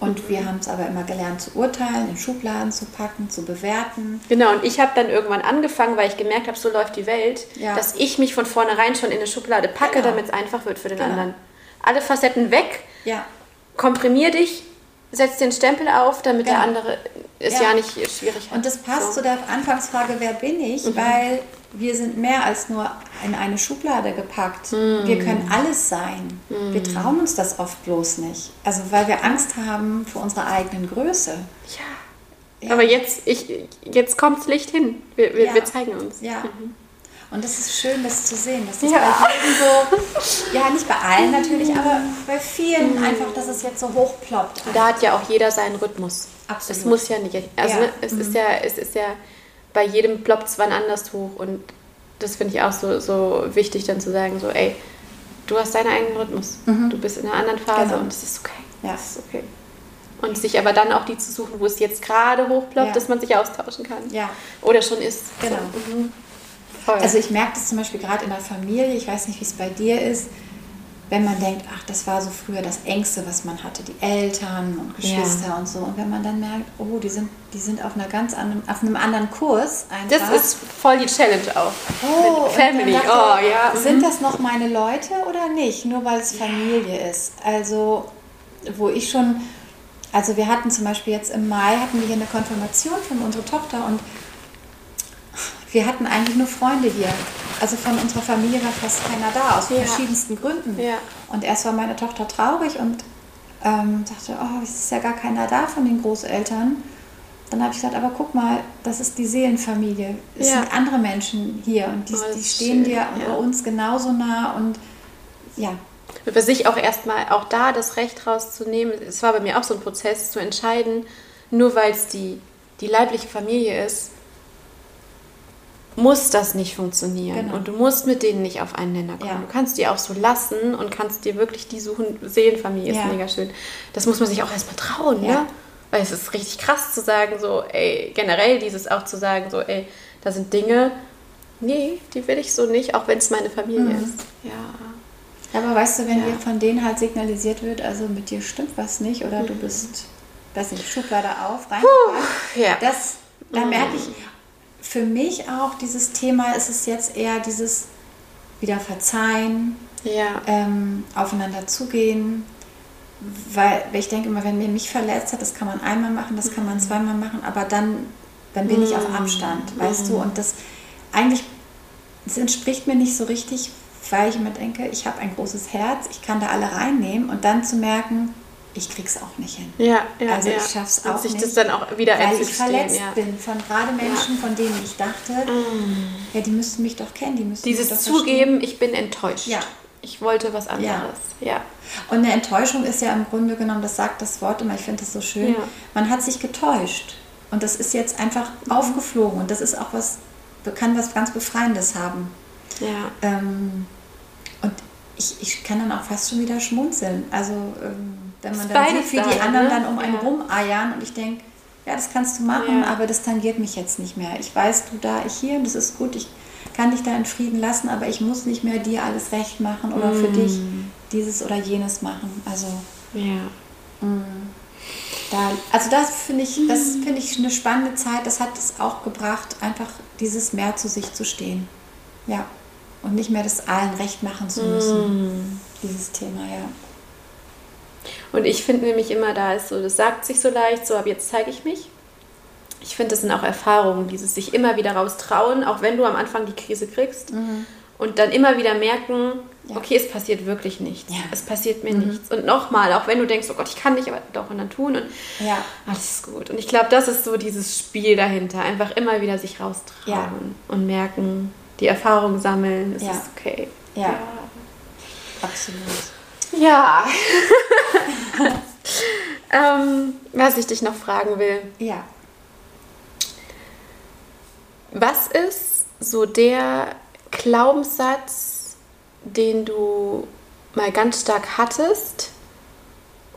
Und wir haben es aber immer gelernt zu urteilen, in Schubladen zu packen, zu bewerten. Genau, und ich habe dann irgendwann angefangen, weil ich gemerkt habe, so läuft die Welt, Ja. dass ich mich von vornherein schon in eine Schublade packe, Genau. damit es einfach wird für den Genau. anderen. Alle Facetten weg, Ja, komprimier dich, setz den Stempel auf, damit der Genau. andere es Ja. ja, nicht schwierig hat. und das passt So. zu der Anfangsfrage, wer bin ich? Weil wir sind mehr als nur in eine Schublade gepackt. Wir können alles sein. Wir trauen uns das oft bloß nicht. Also weil wir Angst haben vor unserer eigenen Größe. Ja. Ja. Aber jetzt, ich, jetzt kommt's Licht hin. Wir, wir, Ja. wir zeigen uns. Ja. Und das ist schön, das zu sehen, das Ja. bei jedem so, ja nicht bei allen natürlich, aber bei vielen einfach, dass es jetzt so hochploppt. Und da hat ja auch jeder seinen Rhythmus. Absolut. Es muss ja nicht. Also Ja. Mhm. ne, es ist ja, es ist ja bei jedem ploppt es wann anders hoch und das finde ich auch so, so wichtig, dann zu sagen, so, ey, du hast deinen eigenen Rhythmus. Du bist in einer anderen Phase Mhm. Genau. und es ist okay. Ja. Es ist okay. Und sich aber dann auch die zu suchen, wo es jetzt gerade hochploppt, Ja. dass man sich austauschen kann. Ja. Oder schon ist. Genau. So. Mhm. Also ich merke das zum Beispiel gerade in der Familie, ich weiß nicht, wie es bei dir ist, wenn man denkt, ach, das war so früher das Engste, was man hatte, die Eltern und Geschwister und so. Und wenn man dann merkt, oh, die sind, die sind auf einer ganz anderen, auf einem anderen Kurs einfach. das ist voll die Challenge auch. Oh, Family. dachte, oh, ja. Sind mhm. das noch meine Leute oder nicht? Nur weil es Familie ist. Also, wo ich schon, also wir hatten zum Beispiel jetzt im Mai, hatten wir hier eine Konfirmation von unserer Tochter und wir hatten eigentlich nur Freunde hier. Also von unserer Familie war fast keiner da, aus Ja. verschiedensten Gründen. Ja. Und erst war meine Tochter traurig und ähm, sagte, oh, es ist ja gar keiner da von den Großeltern. Dann habe ich gesagt, aber guck mal, das ist die Seelenfamilie. Es Ja. sind andere Menschen hier und die, Oh, die stehen schön, dir ja. uns genauso nah und ja, für sich auch erstmal auch da das Recht rauszunehmen. Es war bei mir auch so ein Prozess zu entscheiden, nur weil es die, die leibliche Familie ist, muss das nicht funktionieren Genau. und du musst mit denen nicht auf einen Nenner kommen. Ja. Du kannst die auch so lassen und kannst dir wirklich die suchen. Seelenfamilie Ja. ist mega schön. Das muss man sich auch erstmal trauen, Ja. ne? Weil es ist richtig krass zu sagen, so, ey, generell dieses auch zu sagen, so, ey, da sind Dinge, nee, die will ich so nicht, auch wenn es meine Familie Mhm. ist. Ja. Aber weißt du, wenn Ja. dir von denen halt signalisiert wird, also mit dir stimmt was nicht oder du bist, weiß nicht, Schublade auf, rein, ja. das, da merke ich, für mich auch dieses Thema ist es jetzt eher dieses wieder verzeihen, Ja. ähm, aufeinander zugehen, weil, weil ich denke immer, wenn mir mich verletzt hat, das kann man einmal machen, das kann man zweimal machen, aber dann, dann bin ich auf Abstand, weißt du, und das eigentlich, es entspricht mir nicht so richtig, weil ich immer denke, ich habe ein großes Herz, ich kann da alle reinnehmen und dann zu merken, ich krieg's auch nicht hin. Ja, ja, Also ich schaff's auch sich nicht, das dann auch wieder Weil ich verletzt bin von gerade Menschen, von denen ich dachte, ja, die müssten mich doch kennen, die müssten Dieses mich doch verstehen. Zugeben, ich bin enttäuscht. Ja. Ich wollte was anderes. Ja. Und eine Enttäuschung ist ja im Grunde genommen, das sagt das Wort immer, ich finde das so schön, man hat sich getäuscht. Und das ist jetzt einfach aufgeflogen. Und das ist auch was, kann was ganz Befreiendes haben. Ja. Ähm, und ich, ich kann dann auch fast schon wieder schmunzeln. Also, ähm, wenn man dann sieht, wie die anderen ne? dann um einen Ja. rumeiern und ich denke, ja, das kannst du machen, Ja. aber das tangiert mich jetzt nicht mehr. Ich weiß, du da, ich hier, und das ist gut, ich kann dich da in Frieden lassen, aber ich muss nicht mehr dir alles recht machen oder für dich Mm. dieses oder jenes machen. Also, Ja. da, also das finde ich, das finde ich eine spannende Zeit. Das hat es auch gebracht, einfach dieses mehr zu sich zu stehen. Ja. Und nicht mehr das allen recht machen zu müssen. Dieses Thema, ja. Und ich finde nämlich immer, da ist so, das sagt sich so leicht, so ab jetzt zeige ich mich. Ich finde, das sind auch Erfahrungen, dieses sich immer wieder raustrauen, auch wenn du am Anfang die Krise kriegst. Und dann immer wieder merken, Ja. okay, es passiert wirklich nichts. Ja. Es passiert mir nichts. Und nochmal, auch wenn du denkst, oh Gott, ich kann nicht, aber doch und dann tun. Und Ja. alles ist gut. Und ich glaube, das ist so dieses Spiel dahinter. Einfach immer wieder sich raustrauen Ja. und merken, die Erfahrung sammeln, es Ja. ist okay. Ja. Absolut. Ja. ähm, was ich dich noch fragen will. Ja. Was ist so der Glaubenssatz, den du mal ganz stark hattest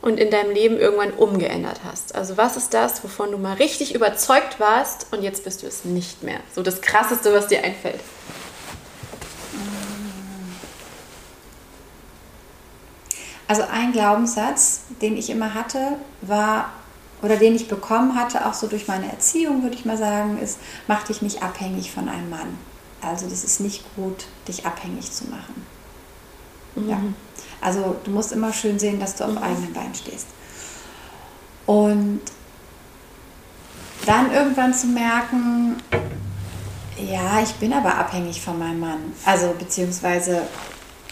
und in deinem Leben irgendwann umgeändert hast? Also was ist das, wovon du mal richtig überzeugt warst und jetzt bist du es nicht mehr? So das Krasseste, was dir einfällt. Also ein Glaubenssatz, den ich immer hatte, war, oder den ich bekommen hatte, auch so durch meine Erziehung, würde ich mal sagen, ist, mach dich nicht abhängig von einem Mann. Also das ist nicht gut, dich abhängig zu machen. Ja. Also du musst immer schön sehen, dass du auf eigenen Beinen stehst. Und dann irgendwann zu merken, ja, ich bin aber abhängig von meinem Mann. Also beziehungsweise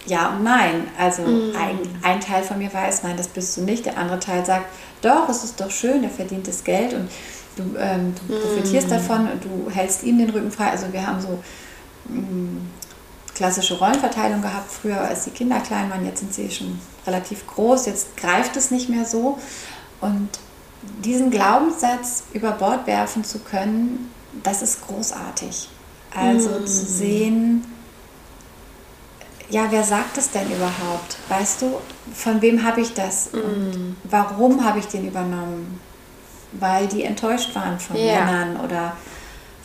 ja und nein. Also ein, ein Teil von mir weiß, nein, das bist du nicht. Der andere Teil sagt, doch, es ist doch schön, der verdient das Geld und du, ähm, du profitierst davon und du hältst ihm den Rücken frei. Also wir haben so mm, klassische Rollenverteilung gehabt früher, als die Kinder klein waren. Jetzt sind sie schon relativ groß. Jetzt greift es nicht mehr so. Und diesen Glaubenssatz über Bord werfen zu können, das ist großartig. Also zu sehen, ja, wer sagt es denn überhaupt? Weißt du, von wem habe ich das? Und warum habe ich den übernommen? Weil die enttäuscht waren von Ja. Männern oder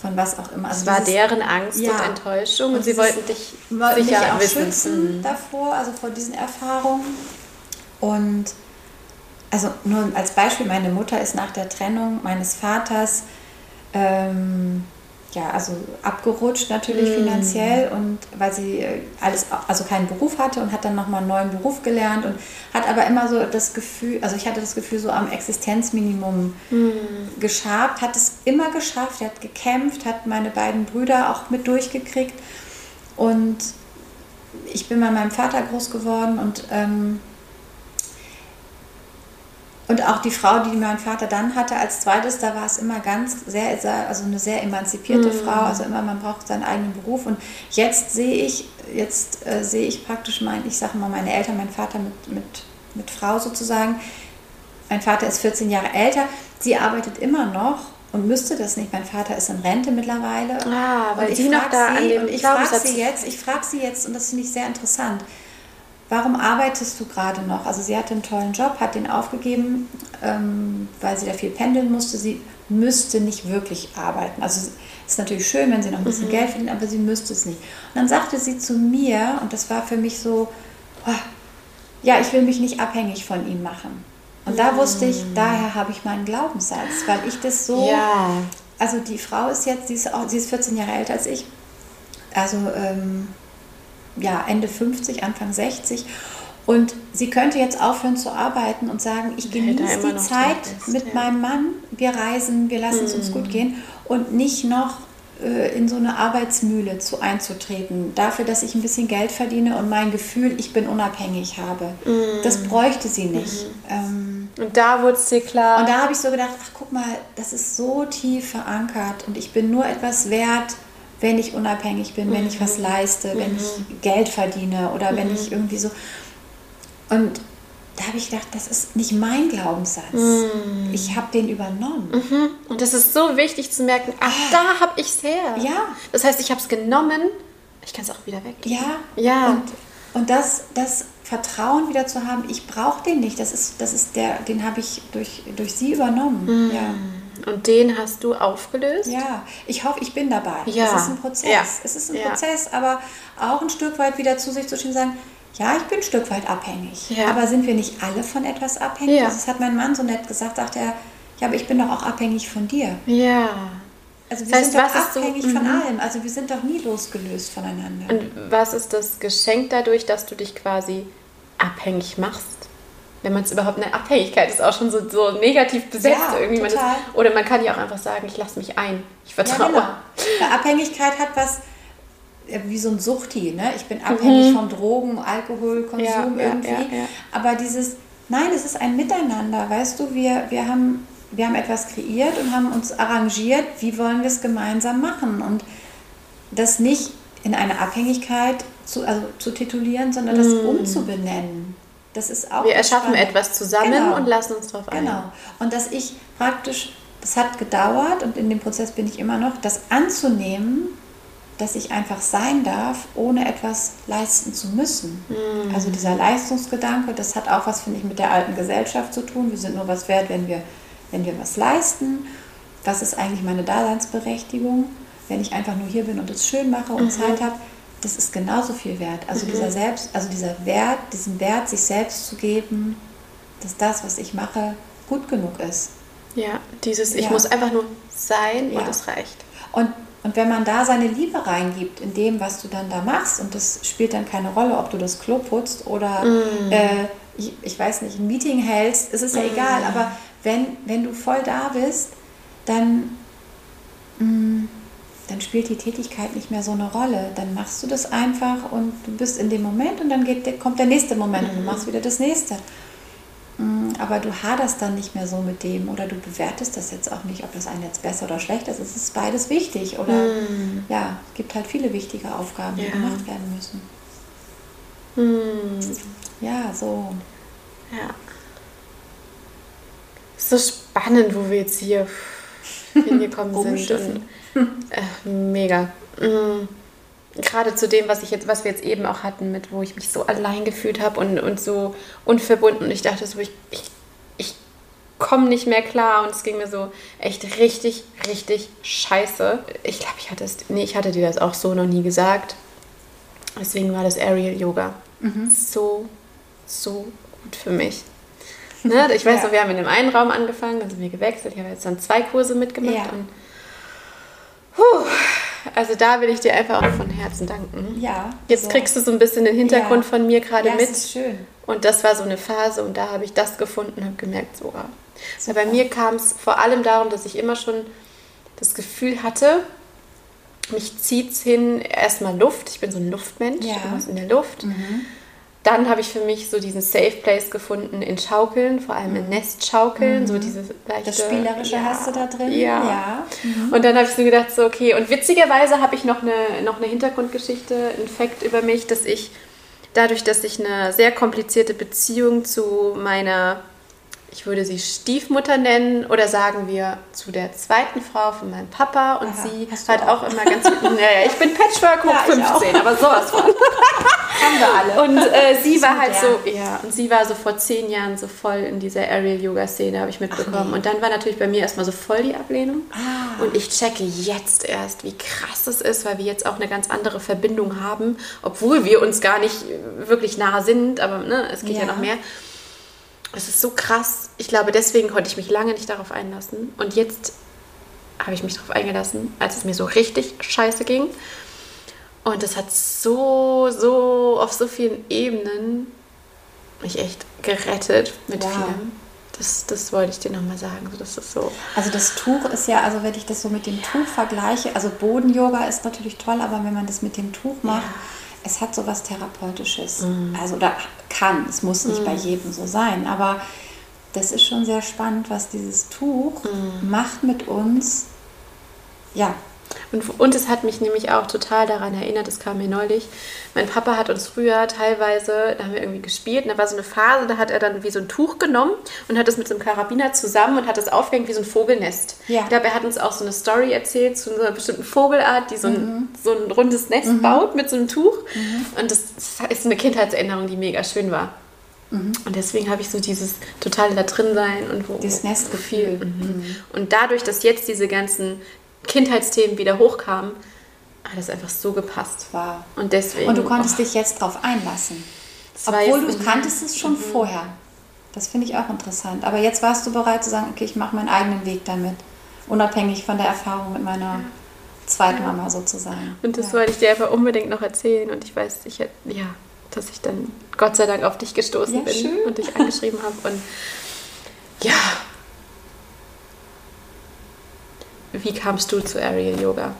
von was auch immer. Es Also war dieses- deren Angst Ja. und Enttäuschung und, Und sie wollten dich wollten sicher auch wissen. schützen Mhm. davor, also vor diesen Erfahrungen. Und also nur als Beispiel, meine Mutter ist nach der Trennung meines Vaters ähm, ja, also abgerutscht natürlich finanziell und weil sie äh, alles, also keinen Beruf hatte und hat dann nochmal einen neuen Beruf gelernt und hat aber immer so das Gefühl, also ich hatte das Gefühl, so am Existenzminimum geschabt, hat es immer geschafft, hat gekämpft, hat meine beiden Brüder auch mit durchgekriegt und ich bin bei meinem Vater groß geworden und ähm, und auch die Frau, die mein Vater dann hatte als zweites, da war es immer ganz sehr, also eine sehr emanzipierte Frau, also immer man braucht seinen eigenen Beruf. Und jetzt sehe ich, jetzt äh, sehe ich praktisch mein, ich sage mal meine Eltern, mein Vater mit, mit, mit Frau sozusagen. Mein Vater ist 14 Jahre älter, sie arbeitet immer noch und müsste das nicht. Mein Vater ist in Rente mittlerweile. Ah, weil und ich sie noch da sie, an dem und ich frage sie jetzt, ich frage sie jetzt und das finde ich sehr interessant. Warum arbeitest du gerade noch? Also sie hatte einen tollen Job, hat den aufgegeben, ähm, weil sie da viel pendeln musste. Sie müsste nicht wirklich arbeiten. Also es ist natürlich schön, wenn sie noch ein bisschen Geld verdient, aber sie müsste es nicht. Und dann sagte sie zu mir, und das war für mich so, oh, ja, ich will mich nicht abhängig von ihm machen. Und da wusste ich, daher habe ich meinen Glaubenssatz, weil ich das so, Ja. also die Frau ist jetzt, sie ist, auch, sie ist 14 Jahre älter als ich, also ähm, ja, Ende 50, Anfang 60. Und sie könnte jetzt aufhören zu arbeiten und sagen, ich genieße die Zeit ist, mit ja. meinem Mann, wir reisen, wir lassen es uns gut gehen und nicht noch äh, in so eine Arbeitsmühle zu einzutreten, dafür, dass ich ein bisschen Geld verdiene und mein Gefühl, ich bin unabhängig habe. Das bräuchte sie nicht. Ähm, Und da wurde es dir klar. und da habe ich so gedacht, ach guck mal, das ist so tief verankert und ich bin nur etwas wert, wenn ich unabhängig bin, wenn ich was leiste, wenn ich Geld verdiene oder wenn ich irgendwie so. Und da habe ich gedacht, das ist nicht mein Glaubenssatz. Ich habe den übernommen. Mhm. Und das ist so wichtig zu merken, ach, da habe ich es her. Ja. Das heißt, ich habe es genommen, ich kann es auch wieder weg. Ja. Ja. Und, und das, das Vertrauen wieder zu haben, ich brauche den nicht. Das ist, das ist der, den habe ich durch, durch sie übernommen. Ja. Und den hast du aufgelöst? Ja, ich hoffe, ich bin dabei. Ja. Es ist ein Prozess. Ja. Es ist ein Ja. Prozess, aber auch ein Stück weit wieder zu sich zu stehen und sagen, ja, ich bin ein Stück weit abhängig. Ja. Aber sind wir nicht alle von etwas abhängig? Ja. Das hat mein Mann so nett gesagt, sagte er, ja, aber ich bin doch auch abhängig von dir. Ja. Also wir Das heißt, sind doch ist so- abhängig von mhm. allem. Also wir sind doch nie losgelöst voneinander. Und was ist das Geschenk dadurch, dass du dich quasi abhängig machst? Wenn man es überhaupt eine Abhängigkeit ist, auch schon so, so negativ besetzt Ja, irgendwie. Man ist, oder man kann ja auch einfach sagen, ich lasse mich ein. Ich Ja, vertraue. genau. Eine Abhängigkeit hat was äh, wie so ein Suchti. Ne? Ich bin abhängig vom Drogen, Alkoholkonsum Mhm. Ja, ja, irgendwie. ja, ja. Aber dieses, nein, es ist ein Miteinander. Weißt du, wir, wir, haben, wir haben etwas kreiert und haben uns arrangiert, wie wollen wir es gemeinsam machen. Und das nicht in eine Abhängigkeit zu, also zu titulieren, sondern das umzubenennen. Das ist auch Mhm. Wir erschaffen Spannende. etwas zusammen Genau. und lassen uns darauf ein. Genau. Und dass ich praktisch, das hat gedauert und in dem Prozess bin ich immer noch, das anzunehmen, dass ich einfach sein darf, ohne etwas leisten zu müssen. Also dieser Leistungsgedanke, das hat auch was, finde ich, mit der alten Gesellschaft zu tun. Wir sind nur was wert, wenn wir, wenn wir was leisten. Was ist eigentlich meine Daseinsberechtigung? Wenn ich einfach nur hier bin und es schön mache und Zeit habe, das ist genauso viel wert. Also dieser Selbst, also dieser Wert, diesen Wert, sich selbst zu geben, dass das, was ich mache, gut genug ist. Ja, dieses, ich Ja. muss einfach nur sein und Ja. es reicht. Und, und wenn man da seine Liebe reingibt in dem, was du dann da machst, und das spielt dann keine Rolle, ob du das Klo putzt oder äh, ich, ich weiß nicht, ein Meeting hältst, es ist ja egal, aber wenn, wenn du voll da bist, dann, mh, dann spielt die Tätigkeit nicht mehr so eine Rolle. Dann machst du das einfach und du bist in dem Moment und dann geht, kommt der nächste Moment und du machst wieder das nächste. Mm, Aber du haderst dann nicht mehr so mit dem oder du bewertest das jetzt auch nicht, ob das einen jetzt besser oder schlechter ist. Es ist beides wichtig oder ja, es gibt halt viele wichtige Aufgaben, die Ja. gemacht werden müssen. Hm, Ja, so. ja. So spannend, wo wir jetzt hier hingekommen sind. Und, äh, mega. Mm. Gerade zu dem, was ich jetzt, was wir jetzt eben auch hatten, mit wo ich mich so allein gefühlt habe und, und so unverbunden. Und ich dachte so, ich, ich, ich komme nicht mehr klar. Und es ging mir so echt richtig, richtig scheiße. Ich glaube, ich hatte es, nee, ich hatte dir das auch so noch nie gesagt. Deswegen war das Aerial Yoga so, so gut für mich. Ne? Ich weiß Ja. noch, wir haben in dem einen Raum angefangen, dann sind wir gewechselt. Ich habe jetzt dann zwei Kurse mitgemacht. Ja. Und, puh, also da will ich dir einfach auch von Herzen danken. Ja. Jetzt so. kriegst du so ein bisschen den Hintergrund Ja. von mir gerade ja, mit. Es ist schön. Und das war so eine Phase und da habe ich das gefunden und habe gemerkt, so. Weil bei mir kam es vor allem darum, dass ich immer schon das Gefühl hatte, mich zieht es hin, erstmal Luft. Ich bin so ein Luftmensch, Ja. Mhm. irgendwas in der Luft. Dann habe ich für mich so diesen Safe Place gefunden in Schaukeln, vor allem in Nestschaukeln, so diese leichte... Mhm. Das Spielerische hast du da drin? Ja. Ja. Und dann habe ich so gedacht, so okay. Und witzigerweise habe ich noch eine, noch eine Hintergrundgeschichte, einen Fakt über mich, dass ich dadurch, dass ich eine sehr komplizierte Beziehung zu meiner, ich würde sie Stiefmutter nennen oder sagen wir zu der zweiten Frau von meinem Papa und Aha, sie hat auch auch. immer ganz naja, ich bin Patchwork hoch Ja, ich 15, aber sowas von. Haben wir alle. Und äh, sie war So halt so, ja, und sie war so vor zehn Jahren so voll in dieser Aerial-Yoga-Szene, habe ich mitbekommen. nee. Und dann war natürlich bei mir erstmal so voll die Ablehnung. Ah. Und ich checke jetzt erst, wie krass das ist, weil wir jetzt auch eine ganz andere Verbindung haben, obwohl wir uns gar nicht wirklich nah sind, aber ne, es geht ja, Ja. noch mehr. Es ist so krass. Ich glaube, deswegen konnte ich mich lange nicht darauf einlassen. Und jetzt habe ich mich darauf eingelassen, als es mir so richtig scheiße ging. Und das hat so, so auf so vielen Ebenen mich echt gerettet mit Wow. vielem. Das, das wollte ich dir nochmal sagen. Das ist so. Also das Tuch ist ja, also wenn ich das so mit dem Tuch vergleiche, also Boden-Yoga ist natürlich toll, aber wenn man das mit dem Tuch macht, es hat so was Therapeutisches. Mhm. Also da kann, es muss nicht bei jedem so sein, aber das ist schon sehr spannend, was dieses Tuch Mhm. macht mit uns. Ja, Und, und es hat mich nämlich auch total daran erinnert, das kam mir neulich. Mein Papa hat uns früher teilweise, da haben wir irgendwie gespielt, und da war so eine Phase, da hat er dann wie so ein Tuch genommen und hat das mit so einem Karabiner zusammen und hat das aufgehängt wie so ein Vogelnest. Ja. Ich glaube, er hat uns auch so eine Story erzählt zu einer bestimmten Vogelart, die so ein, so ein rundes Nest baut mit so einem Tuch. Und das ist eine Kindheitserinnerung, die mega schön war. Und deswegen habe ich so dieses totale da drin sein und wo Dieses Nestgefühl. Mhm. Und dadurch, dass jetzt diese ganzen Kindheitsthemen wieder hochkamen, hat das einfach so gepasst. wow. Und deswegen. Und du konntest oh, dich jetzt drauf einlassen. das war Obwohl du kanntest es schon vorher. Das finde ich auch interessant. Aber jetzt warst du bereit zu sagen, okay, ich mache meinen eigenen Weg damit. Unabhängig von der Erfahrung mit meiner Zweitmama sozusagen. Und das ja. wollte ich dir einfach unbedingt noch erzählen. Und ich weiß, ich hätte, ja, dass ich dann Gott sei Dank auf dich gestoßen Ja, bin schön. und dich angeschrieben habe. Und ja. Wie kamst du zu Aerial Yoga?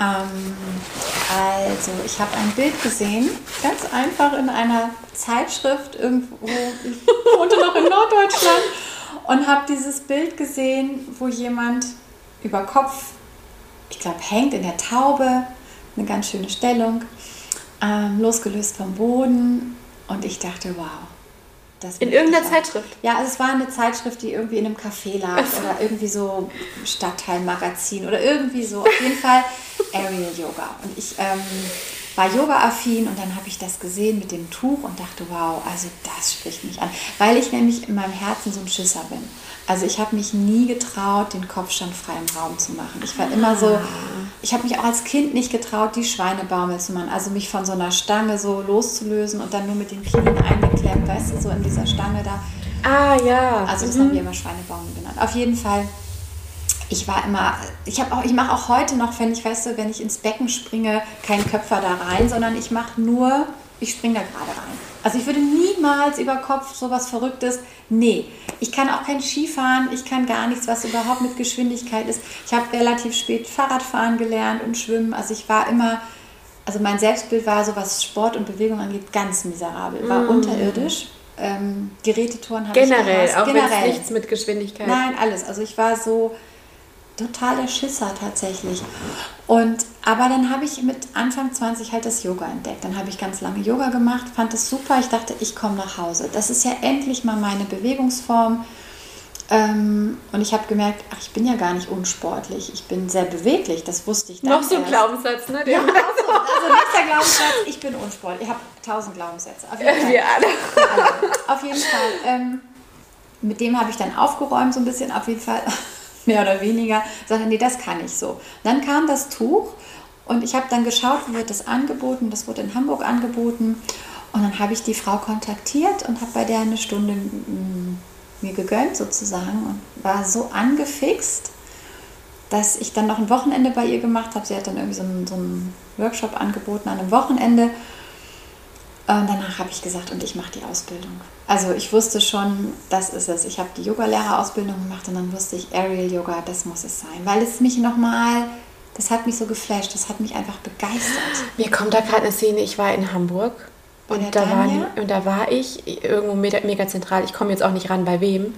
Ähm, also, ich habe ein Bild gesehen, ganz einfach in einer Zeitschrift irgendwo. Ich wohnte noch in Norddeutschland und habe dieses Bild gesehen, wo jemand über Kopf, ich glaube, hängt in der Taube, eine ganz schöne Stellung, ähm, losgelöst vom Boden. Und ich dachte, wow. In irgendeiner. Zeitschrift? Ja, also es war eine Zeitschrift, die irgendwie in einem Café lag oder irgendwie so Stadtteilmagazin oder irgendwie so. Auf jeden Fall Aerial Yoga. Und ich ähm, war Yoga-affin und dann habe ich das gesehen mit dem Tuch und dachte, wow, also das spricht mich an. Weil ich nämlich in meinem Herzen so ein Schisser bin. Also ich habe mich nie getraut, den Kopfstand frei im Raum zu machen. Ich war immer so, ich habe mich auch als Kind nicht getraut, die Schweinebaumel zu machen. Also mich von so einer Stange so loszulösen und dann nur mit den Knien eingeklemmt, weißt du, so in dieser Stange da. Ah, ja. Also das haben wir immer Schweinebaumel genannt. Auf jeden Fall, ich war immer, ich habe auch, ich mache auch heute noch, wenn ich, weißt du, wenn ich ins Becken springe, keinen Köpfer da rein, sondern ich mache nur, ich springe da gerade rein. Also ich würde niemals über Kopf sowas Verrücktes, nee. Ich kann auch kein Skifahren, ich kann gar nichts, was überhaupt mit Geschwindigkeit ist. Ich habe relativ spät Fahrradfahren gelernt und Schwimmen. Also ich war immer, also mein Selbstbild war so, was Sport und Bewegung angeht, ganz miserabel. War unterirdisch. Ähm, Gerätetouren habe ich Generell, gehasst. auch Generell. nichts mit Geschwindigkeit Nein, alles. Also ich war so totaler Schisser tatsächlich. Und aber dann habe ich mit Anfang 20 halt das Yoga entdeckt. Dann habe ich ganz lange Yoga gemacht, fand es super. Ich dachte, ich komme nach Hause. Das ist ja endlich mal meine Bewegungsform. Ähm, und ich habe gemerkt, ach, ich bin ja gar nicht unsportlich. Ich bin sehr beweglich. Das wusste ich dann Noch so ein. Glaubenssatz, ne? Ja, also, also nächster Glaubenssatz, ich bin unsportlich. Ich habe tausend Glaubenssätze. Auf jeden Fall. Wir alle. Alle. Auf jeden Fall. Ähm, mit dem habe ich dann aufgeräumt, so ein bisschen, auf jeden Fall, mehr oder weniger. Sagte, nee, das kann ich so. Dann kam das Tuch und ich habe dann geschaut, wo wird das angeboten. Das wurde in Hamburg angeboten. Und dann habe ich die Frau kontaktiert und habe bei der eine Stunde mir gegönnt sozusagen und war so angefixt, dass ich dann noch ein Wochenende bei ihr gemacht habe. Sie hat dann irgendwie so einen, so einen Workshop angeboten an einem Wochenende. Und danach habe ich gesagt, und ich mache die Ausbildung. Also ich wusste schon, das ist es. Ich habe die Yogalehrerausbildung gemacht und dann wusste ich, Aerial Yoga, das muss es sein. Weil es mich nochmal, das hat mich so geflasht, das hat mich einfach begeistert. Mir kommt da gerade eine Szene, ich war in Hamburg der und da, war, Tanja? und da war ich irgendwo mega, mega zentral. Ich komme jetzt auch nicht ran, bei wem.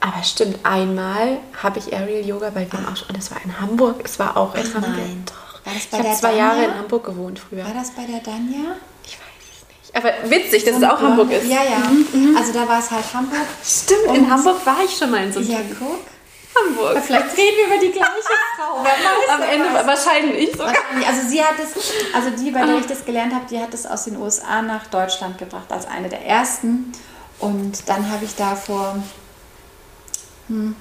Aber stimmt, einmal habe ich Aerial Yoga bei wem auch schon. Und das war in Hamburg. Es war auch in Ach Hamburg. nein. Doch. War das bei ich habe zwei Jahre Danja? in Hamburg gewohnt früher. War das bei der Danja? Ich weiß es nicht. Aber witzig, dass es auch Hamburg ist. Ja, ja. Mhm. Also da war es halt Hamburg. Stimmt, in Hamburg war ich schon mal in so einem Ja, guck. Hamburg. Aber vielleicht reden wir über die gleiche Frau. Wer weiß Am Ende weiß. wahrscheinlich sogar. Wahrscheinlich. Also sie hat es, also die, bei der ich das gelernt habe, die hat es aus den USA nach Deutschland gebracht als eine der ersten. Und dann habe ich da vor hm,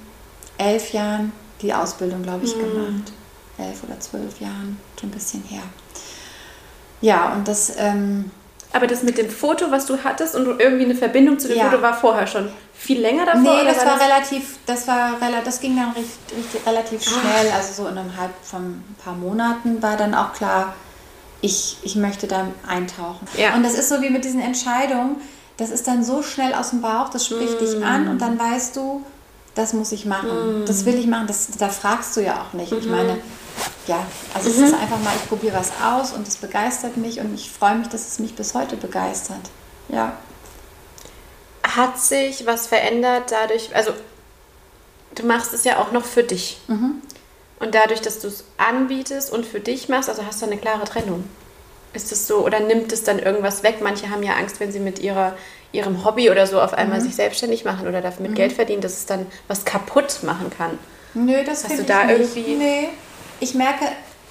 elf Jahren die Ausbildung, glaube ich, gemacht. Elf oder zwölf Jahren, schon ein bisschen her. Ja, und das, ähm, Aber das mit dem Foto, was du hattest und irgendwie eine Verbindung zu dem Ja. Foto war vorher schon viel länger davor? nee, das war relativ, das war rela- das ging dann richtig, richtig, relativ schnell, also so innerhalb von ein paar Monaten war dann auch klar, ich, ich möchte da eintauchen. Ja. Und das ist so wie mit diesen Entscheidungen, das ist dann so schnell aus dem Bauch, das spricht dich an und dann weißt du, das muss ich machen, das will ich machen, das, da fragst du ja auch nicht. Ich meine, ja, also es ist einfach mal, ich probiere was aus und es begeistert mich und ich freue mich, dass es mich bis heute begeistert. Ja. Hat sich was verändert dadurch, also du machst es ja auch noch für dich. Mhm. Und dadurch, dass du es anbietest und für dich machst, also hast du eine klare Trennung. Ist es so oder nimmt es dann irgendwas weg? Manche haben ja Angst, wenn sie mit ihrer, ihrem Hobby oder so auf einmal Mhm. sich selbstständig machen oder damit Geld verdienen, dass es dann was kaputt machen kann. Nö, das Hast finde du da ich nicht. irgendwie- Nee. Ich merke,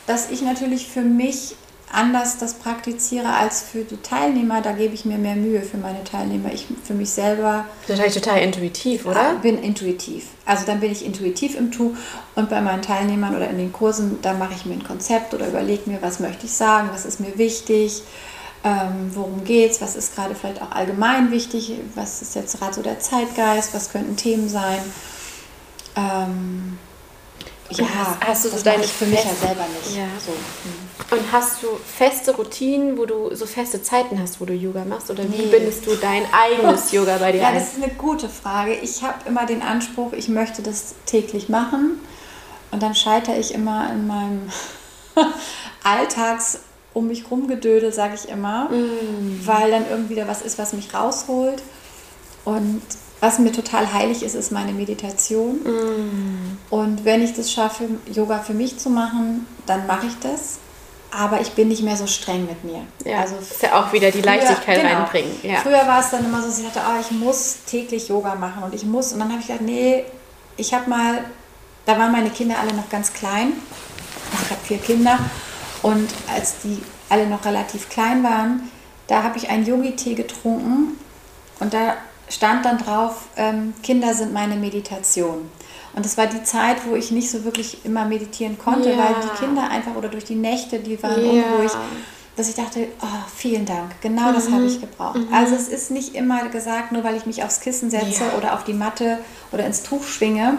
dass ich natürlich für mich anders das praktiziere als für die Teilnehmer. Da gebe ich mir mehr Mühe für meine Teilnehmer. Ich für mich selber Wahrscheinlich total intuitiv, Ah, oder? bin intuitiv. Also dann bin ich intuitiv im Tu und bei meinen Teilnehmern oder in den Kursen, da mache ich mir ein Konzept oder überlege mir, was möchte ich sagen, was ist mir wichtig, ähm, worum geht's, was ist gerade vielleicht auch allgemein wichtig, was ist jetzt gerade so der Zeitgeist, was könnten Themen sein. Ähm, ja, hast- du so das deine mache ich für mich ja festen- selber nicht. Ja. So. hm. Und hast du feste Routinen, wo du so feste Zeiten hast, wo du Yoga machst? Oder wie Nee. bindest du dein eigenes Yoga bei dir Ja, ein? das ist eine gute Frage. Ich habe immer den Anspruch, ich möchte das täglich machen. Und dann scheitere ich immer in meinem Alltags um mich rumgedödel, sage ich immer, weil dann irgendwie da was ist, was mich rausholt. Und was mir total heilig ist, ist meine Meditation. Und wenn ich das schaffe, Yoga für mich zu machen, dann mache ich das. Aber ich bin nicht mehr so streng mit mir. Ja, also ist ja auch wieder die Leichtigkeit genau. reinbringen. Ja. Früher war es dann immer so, dass ich dachte, oh, ich muss täglich Yoga machen und ich muss. Und dann habe ich gedacht, nee, ich habe mal, da waren meine Kinder alle noch ganz klein. Also ich habe vier Kinder. Und als die alle noch relativ klein waren, da habe ich einen Yogi-Tee getrunken und da stand dann drauf, ähm, Kinder sind meine Meditation. Und das war die Zeit, wo ich nicht so wirklich immer meditieren konnte, Ja. weil die Kinder einfach oder durch die Nächte, die waren Ja. unruhig, dass ich dachte, oh, vielen Dank, genau das habe ich gebraucht. Also es ist nicht immer gesagt, nur weil ich mich aufs Kissen setze Ja. oder auf die Matte oder ins Tuch schwinge,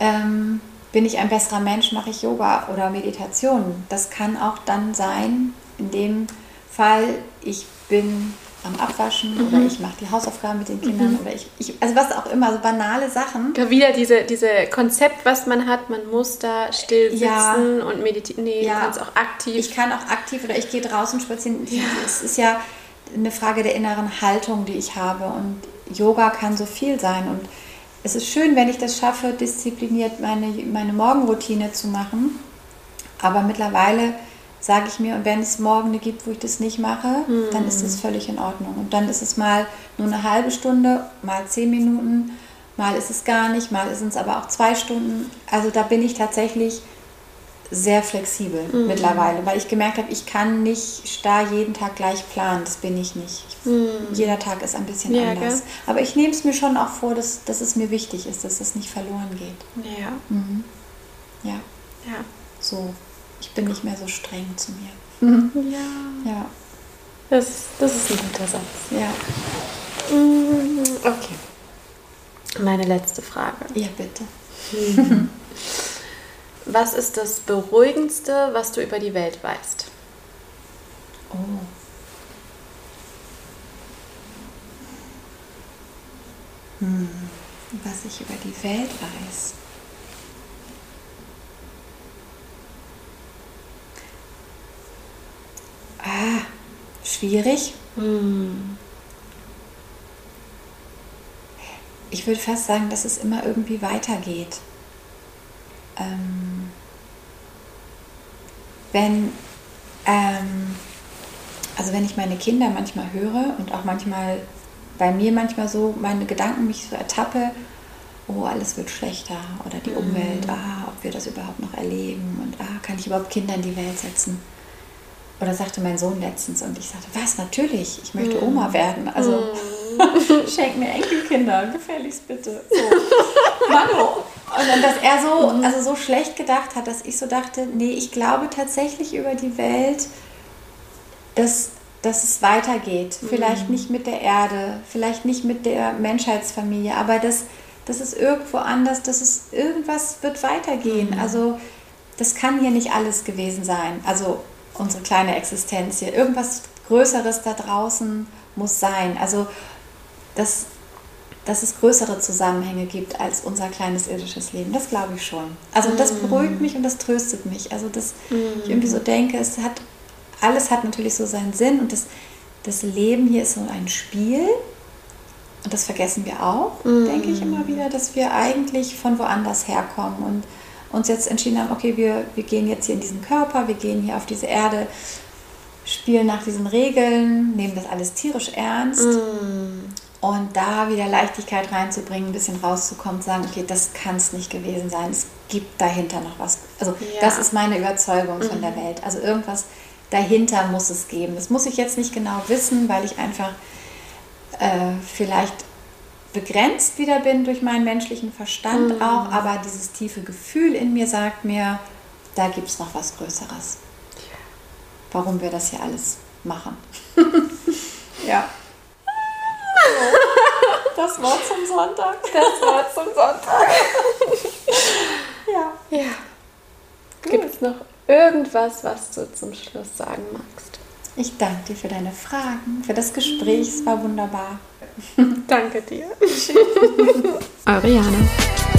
ähm, bin ich ein besserer Mensch, mache ich Yoga oder Meditation. Das kann auch dann sein, in dem Fall, ich bin am Abwaschen oder ich mache die Hausaufgaben mit den Kindern oder ich, ich, also was auch immer, so banale Sachen. Da wieder diese, diese Konzept, was man hat, man muss da still sitzen Ja. und meditieren. Nee, Ja. du kannst auch aktiv. Ich kann auch aktiv oder ich gehe draußen spazieren. Es ist ja eine Frage der inneren Haltung, die ich habe. Und Yoga kann so viel sein. Und es ist schön, wenn ich das schaffe, diszipliniert meine, meine Morgenroutine zu machen. Aber mittlerweile sage ich mir, und wenn es morgen eine gibt, wo ich das nicht mache, dann ist das völlig in Ordnung. Und dann ist es mal nur eine halbe Stunde, mal zehn Minuten, mal ist es gar nicht, mal sind es aber auch zwei Stunden. Also da bin ich tatsächlich sehr flexibel Mhm. mittlerweile, weil ich gemerkt habe, ich kann nicht starr jeden Tag gleich planen. Das bin ich nicht. Ich, Jeder Tag ist ein bisschen Mhm. Ja, anders. gell? Aber ich nehme es mir schon auch vor, dass, dass es mir wichtig ist, dass es nicht verloren geht. ja, Ja, ja. so. Bin nicht mehr so streng zu mir. Ja. Ja, Das, das ist ein guter Satz. ja. Mm, Okay. Meine letzte Frage. Ja, bitte. Was ist das Beruhigendste, was du über die Welt weißt? Oh. Hm. Was ich über die Welt weiß. Schwierig. Ich würde fast sagen, dass es immer irgendwie weitergeht. Ähm, wenn, ähm, also wenn ich meine Kinder manchmal höre und auch manchmal bei mir manchmal so meine Gedanken mich so ertappe, oh, alles wird schlechter oder die Umwelt, ah, ob wir das überhaupt noch erleben und ah, kann ich überhaupt Kinder in die Welt setzen? Oder sagte mein Sohn letztens und ich sagte, was, natürlich, ich möchte Oma werden. Also schenk mir Enkelkinder, gefälligst bitte. So. Mano. Und dann, dass er so, also so schlecht gedacht hat, dass ich so dachte, nee, ich glaube tatsächlich über die Welt, dass, dass es weitergeht. Vielleicht nicht mit der Erde, vielleicht nicht mit der Menschheitsfamilie, aber dass, dass es irgendwo anders, dass es irgendwas wird weitergehen. Also das kann hier nicht alles gewesen sein. Also unsere kleine Existenz hier. Irgendwas Größeres da draußen muss sein. Also, dass, dass es größere Zusammenhänge gibt als unser kleines irdisches Leben. Das glaube ich schon. Also, das Mm. beruhigt mich und das tröstet mich. Also, dass ich irgendwie so denke, es hat, alles hat natürlich so seinen Sinn und das, das Leben hier ist so ein Spiel. Und das vergessen wir auch, denke ich immer wieder, dass wir eigentlich von woanders herkommen und uns jetzt entschieden haben, okay, wir, wir gehen jetzt hier in diesen Körper, wir gehen hier auf diese Erde, spielen nach diesen Regeln, nehmen das alles tierisch ernst. Und da wieder Leichtigkeit reinzubringen, ein bisschen rauszukommen, zu sagen, okay, das kann es nicht gewesen sein, es gibt dahinter noch was. Also Ja. das ist meine Überzeugung von der Welt. Also irgendwas dahinter muss es geben. Das muss ich jetzt nicht genau wissen, weil ich einfach äh, vielleicht begrenzt wieder bin durch meinen menschlichen Verstand auch, aber dieses tiefe Gefühl in mir sagt mir, da gibt es noch was Größeres. Warum wir das hier alles machen. ja. Das Wort zum Sonntag. Das Wort zum Sonntag. Ja. Ja. Gibt es noch irgendwas, was du zum Schluss sagen magst? Ich danke dir für deine Fragen, für das Gespräch. Es war wunderbar. Danke dir. Eure Jana.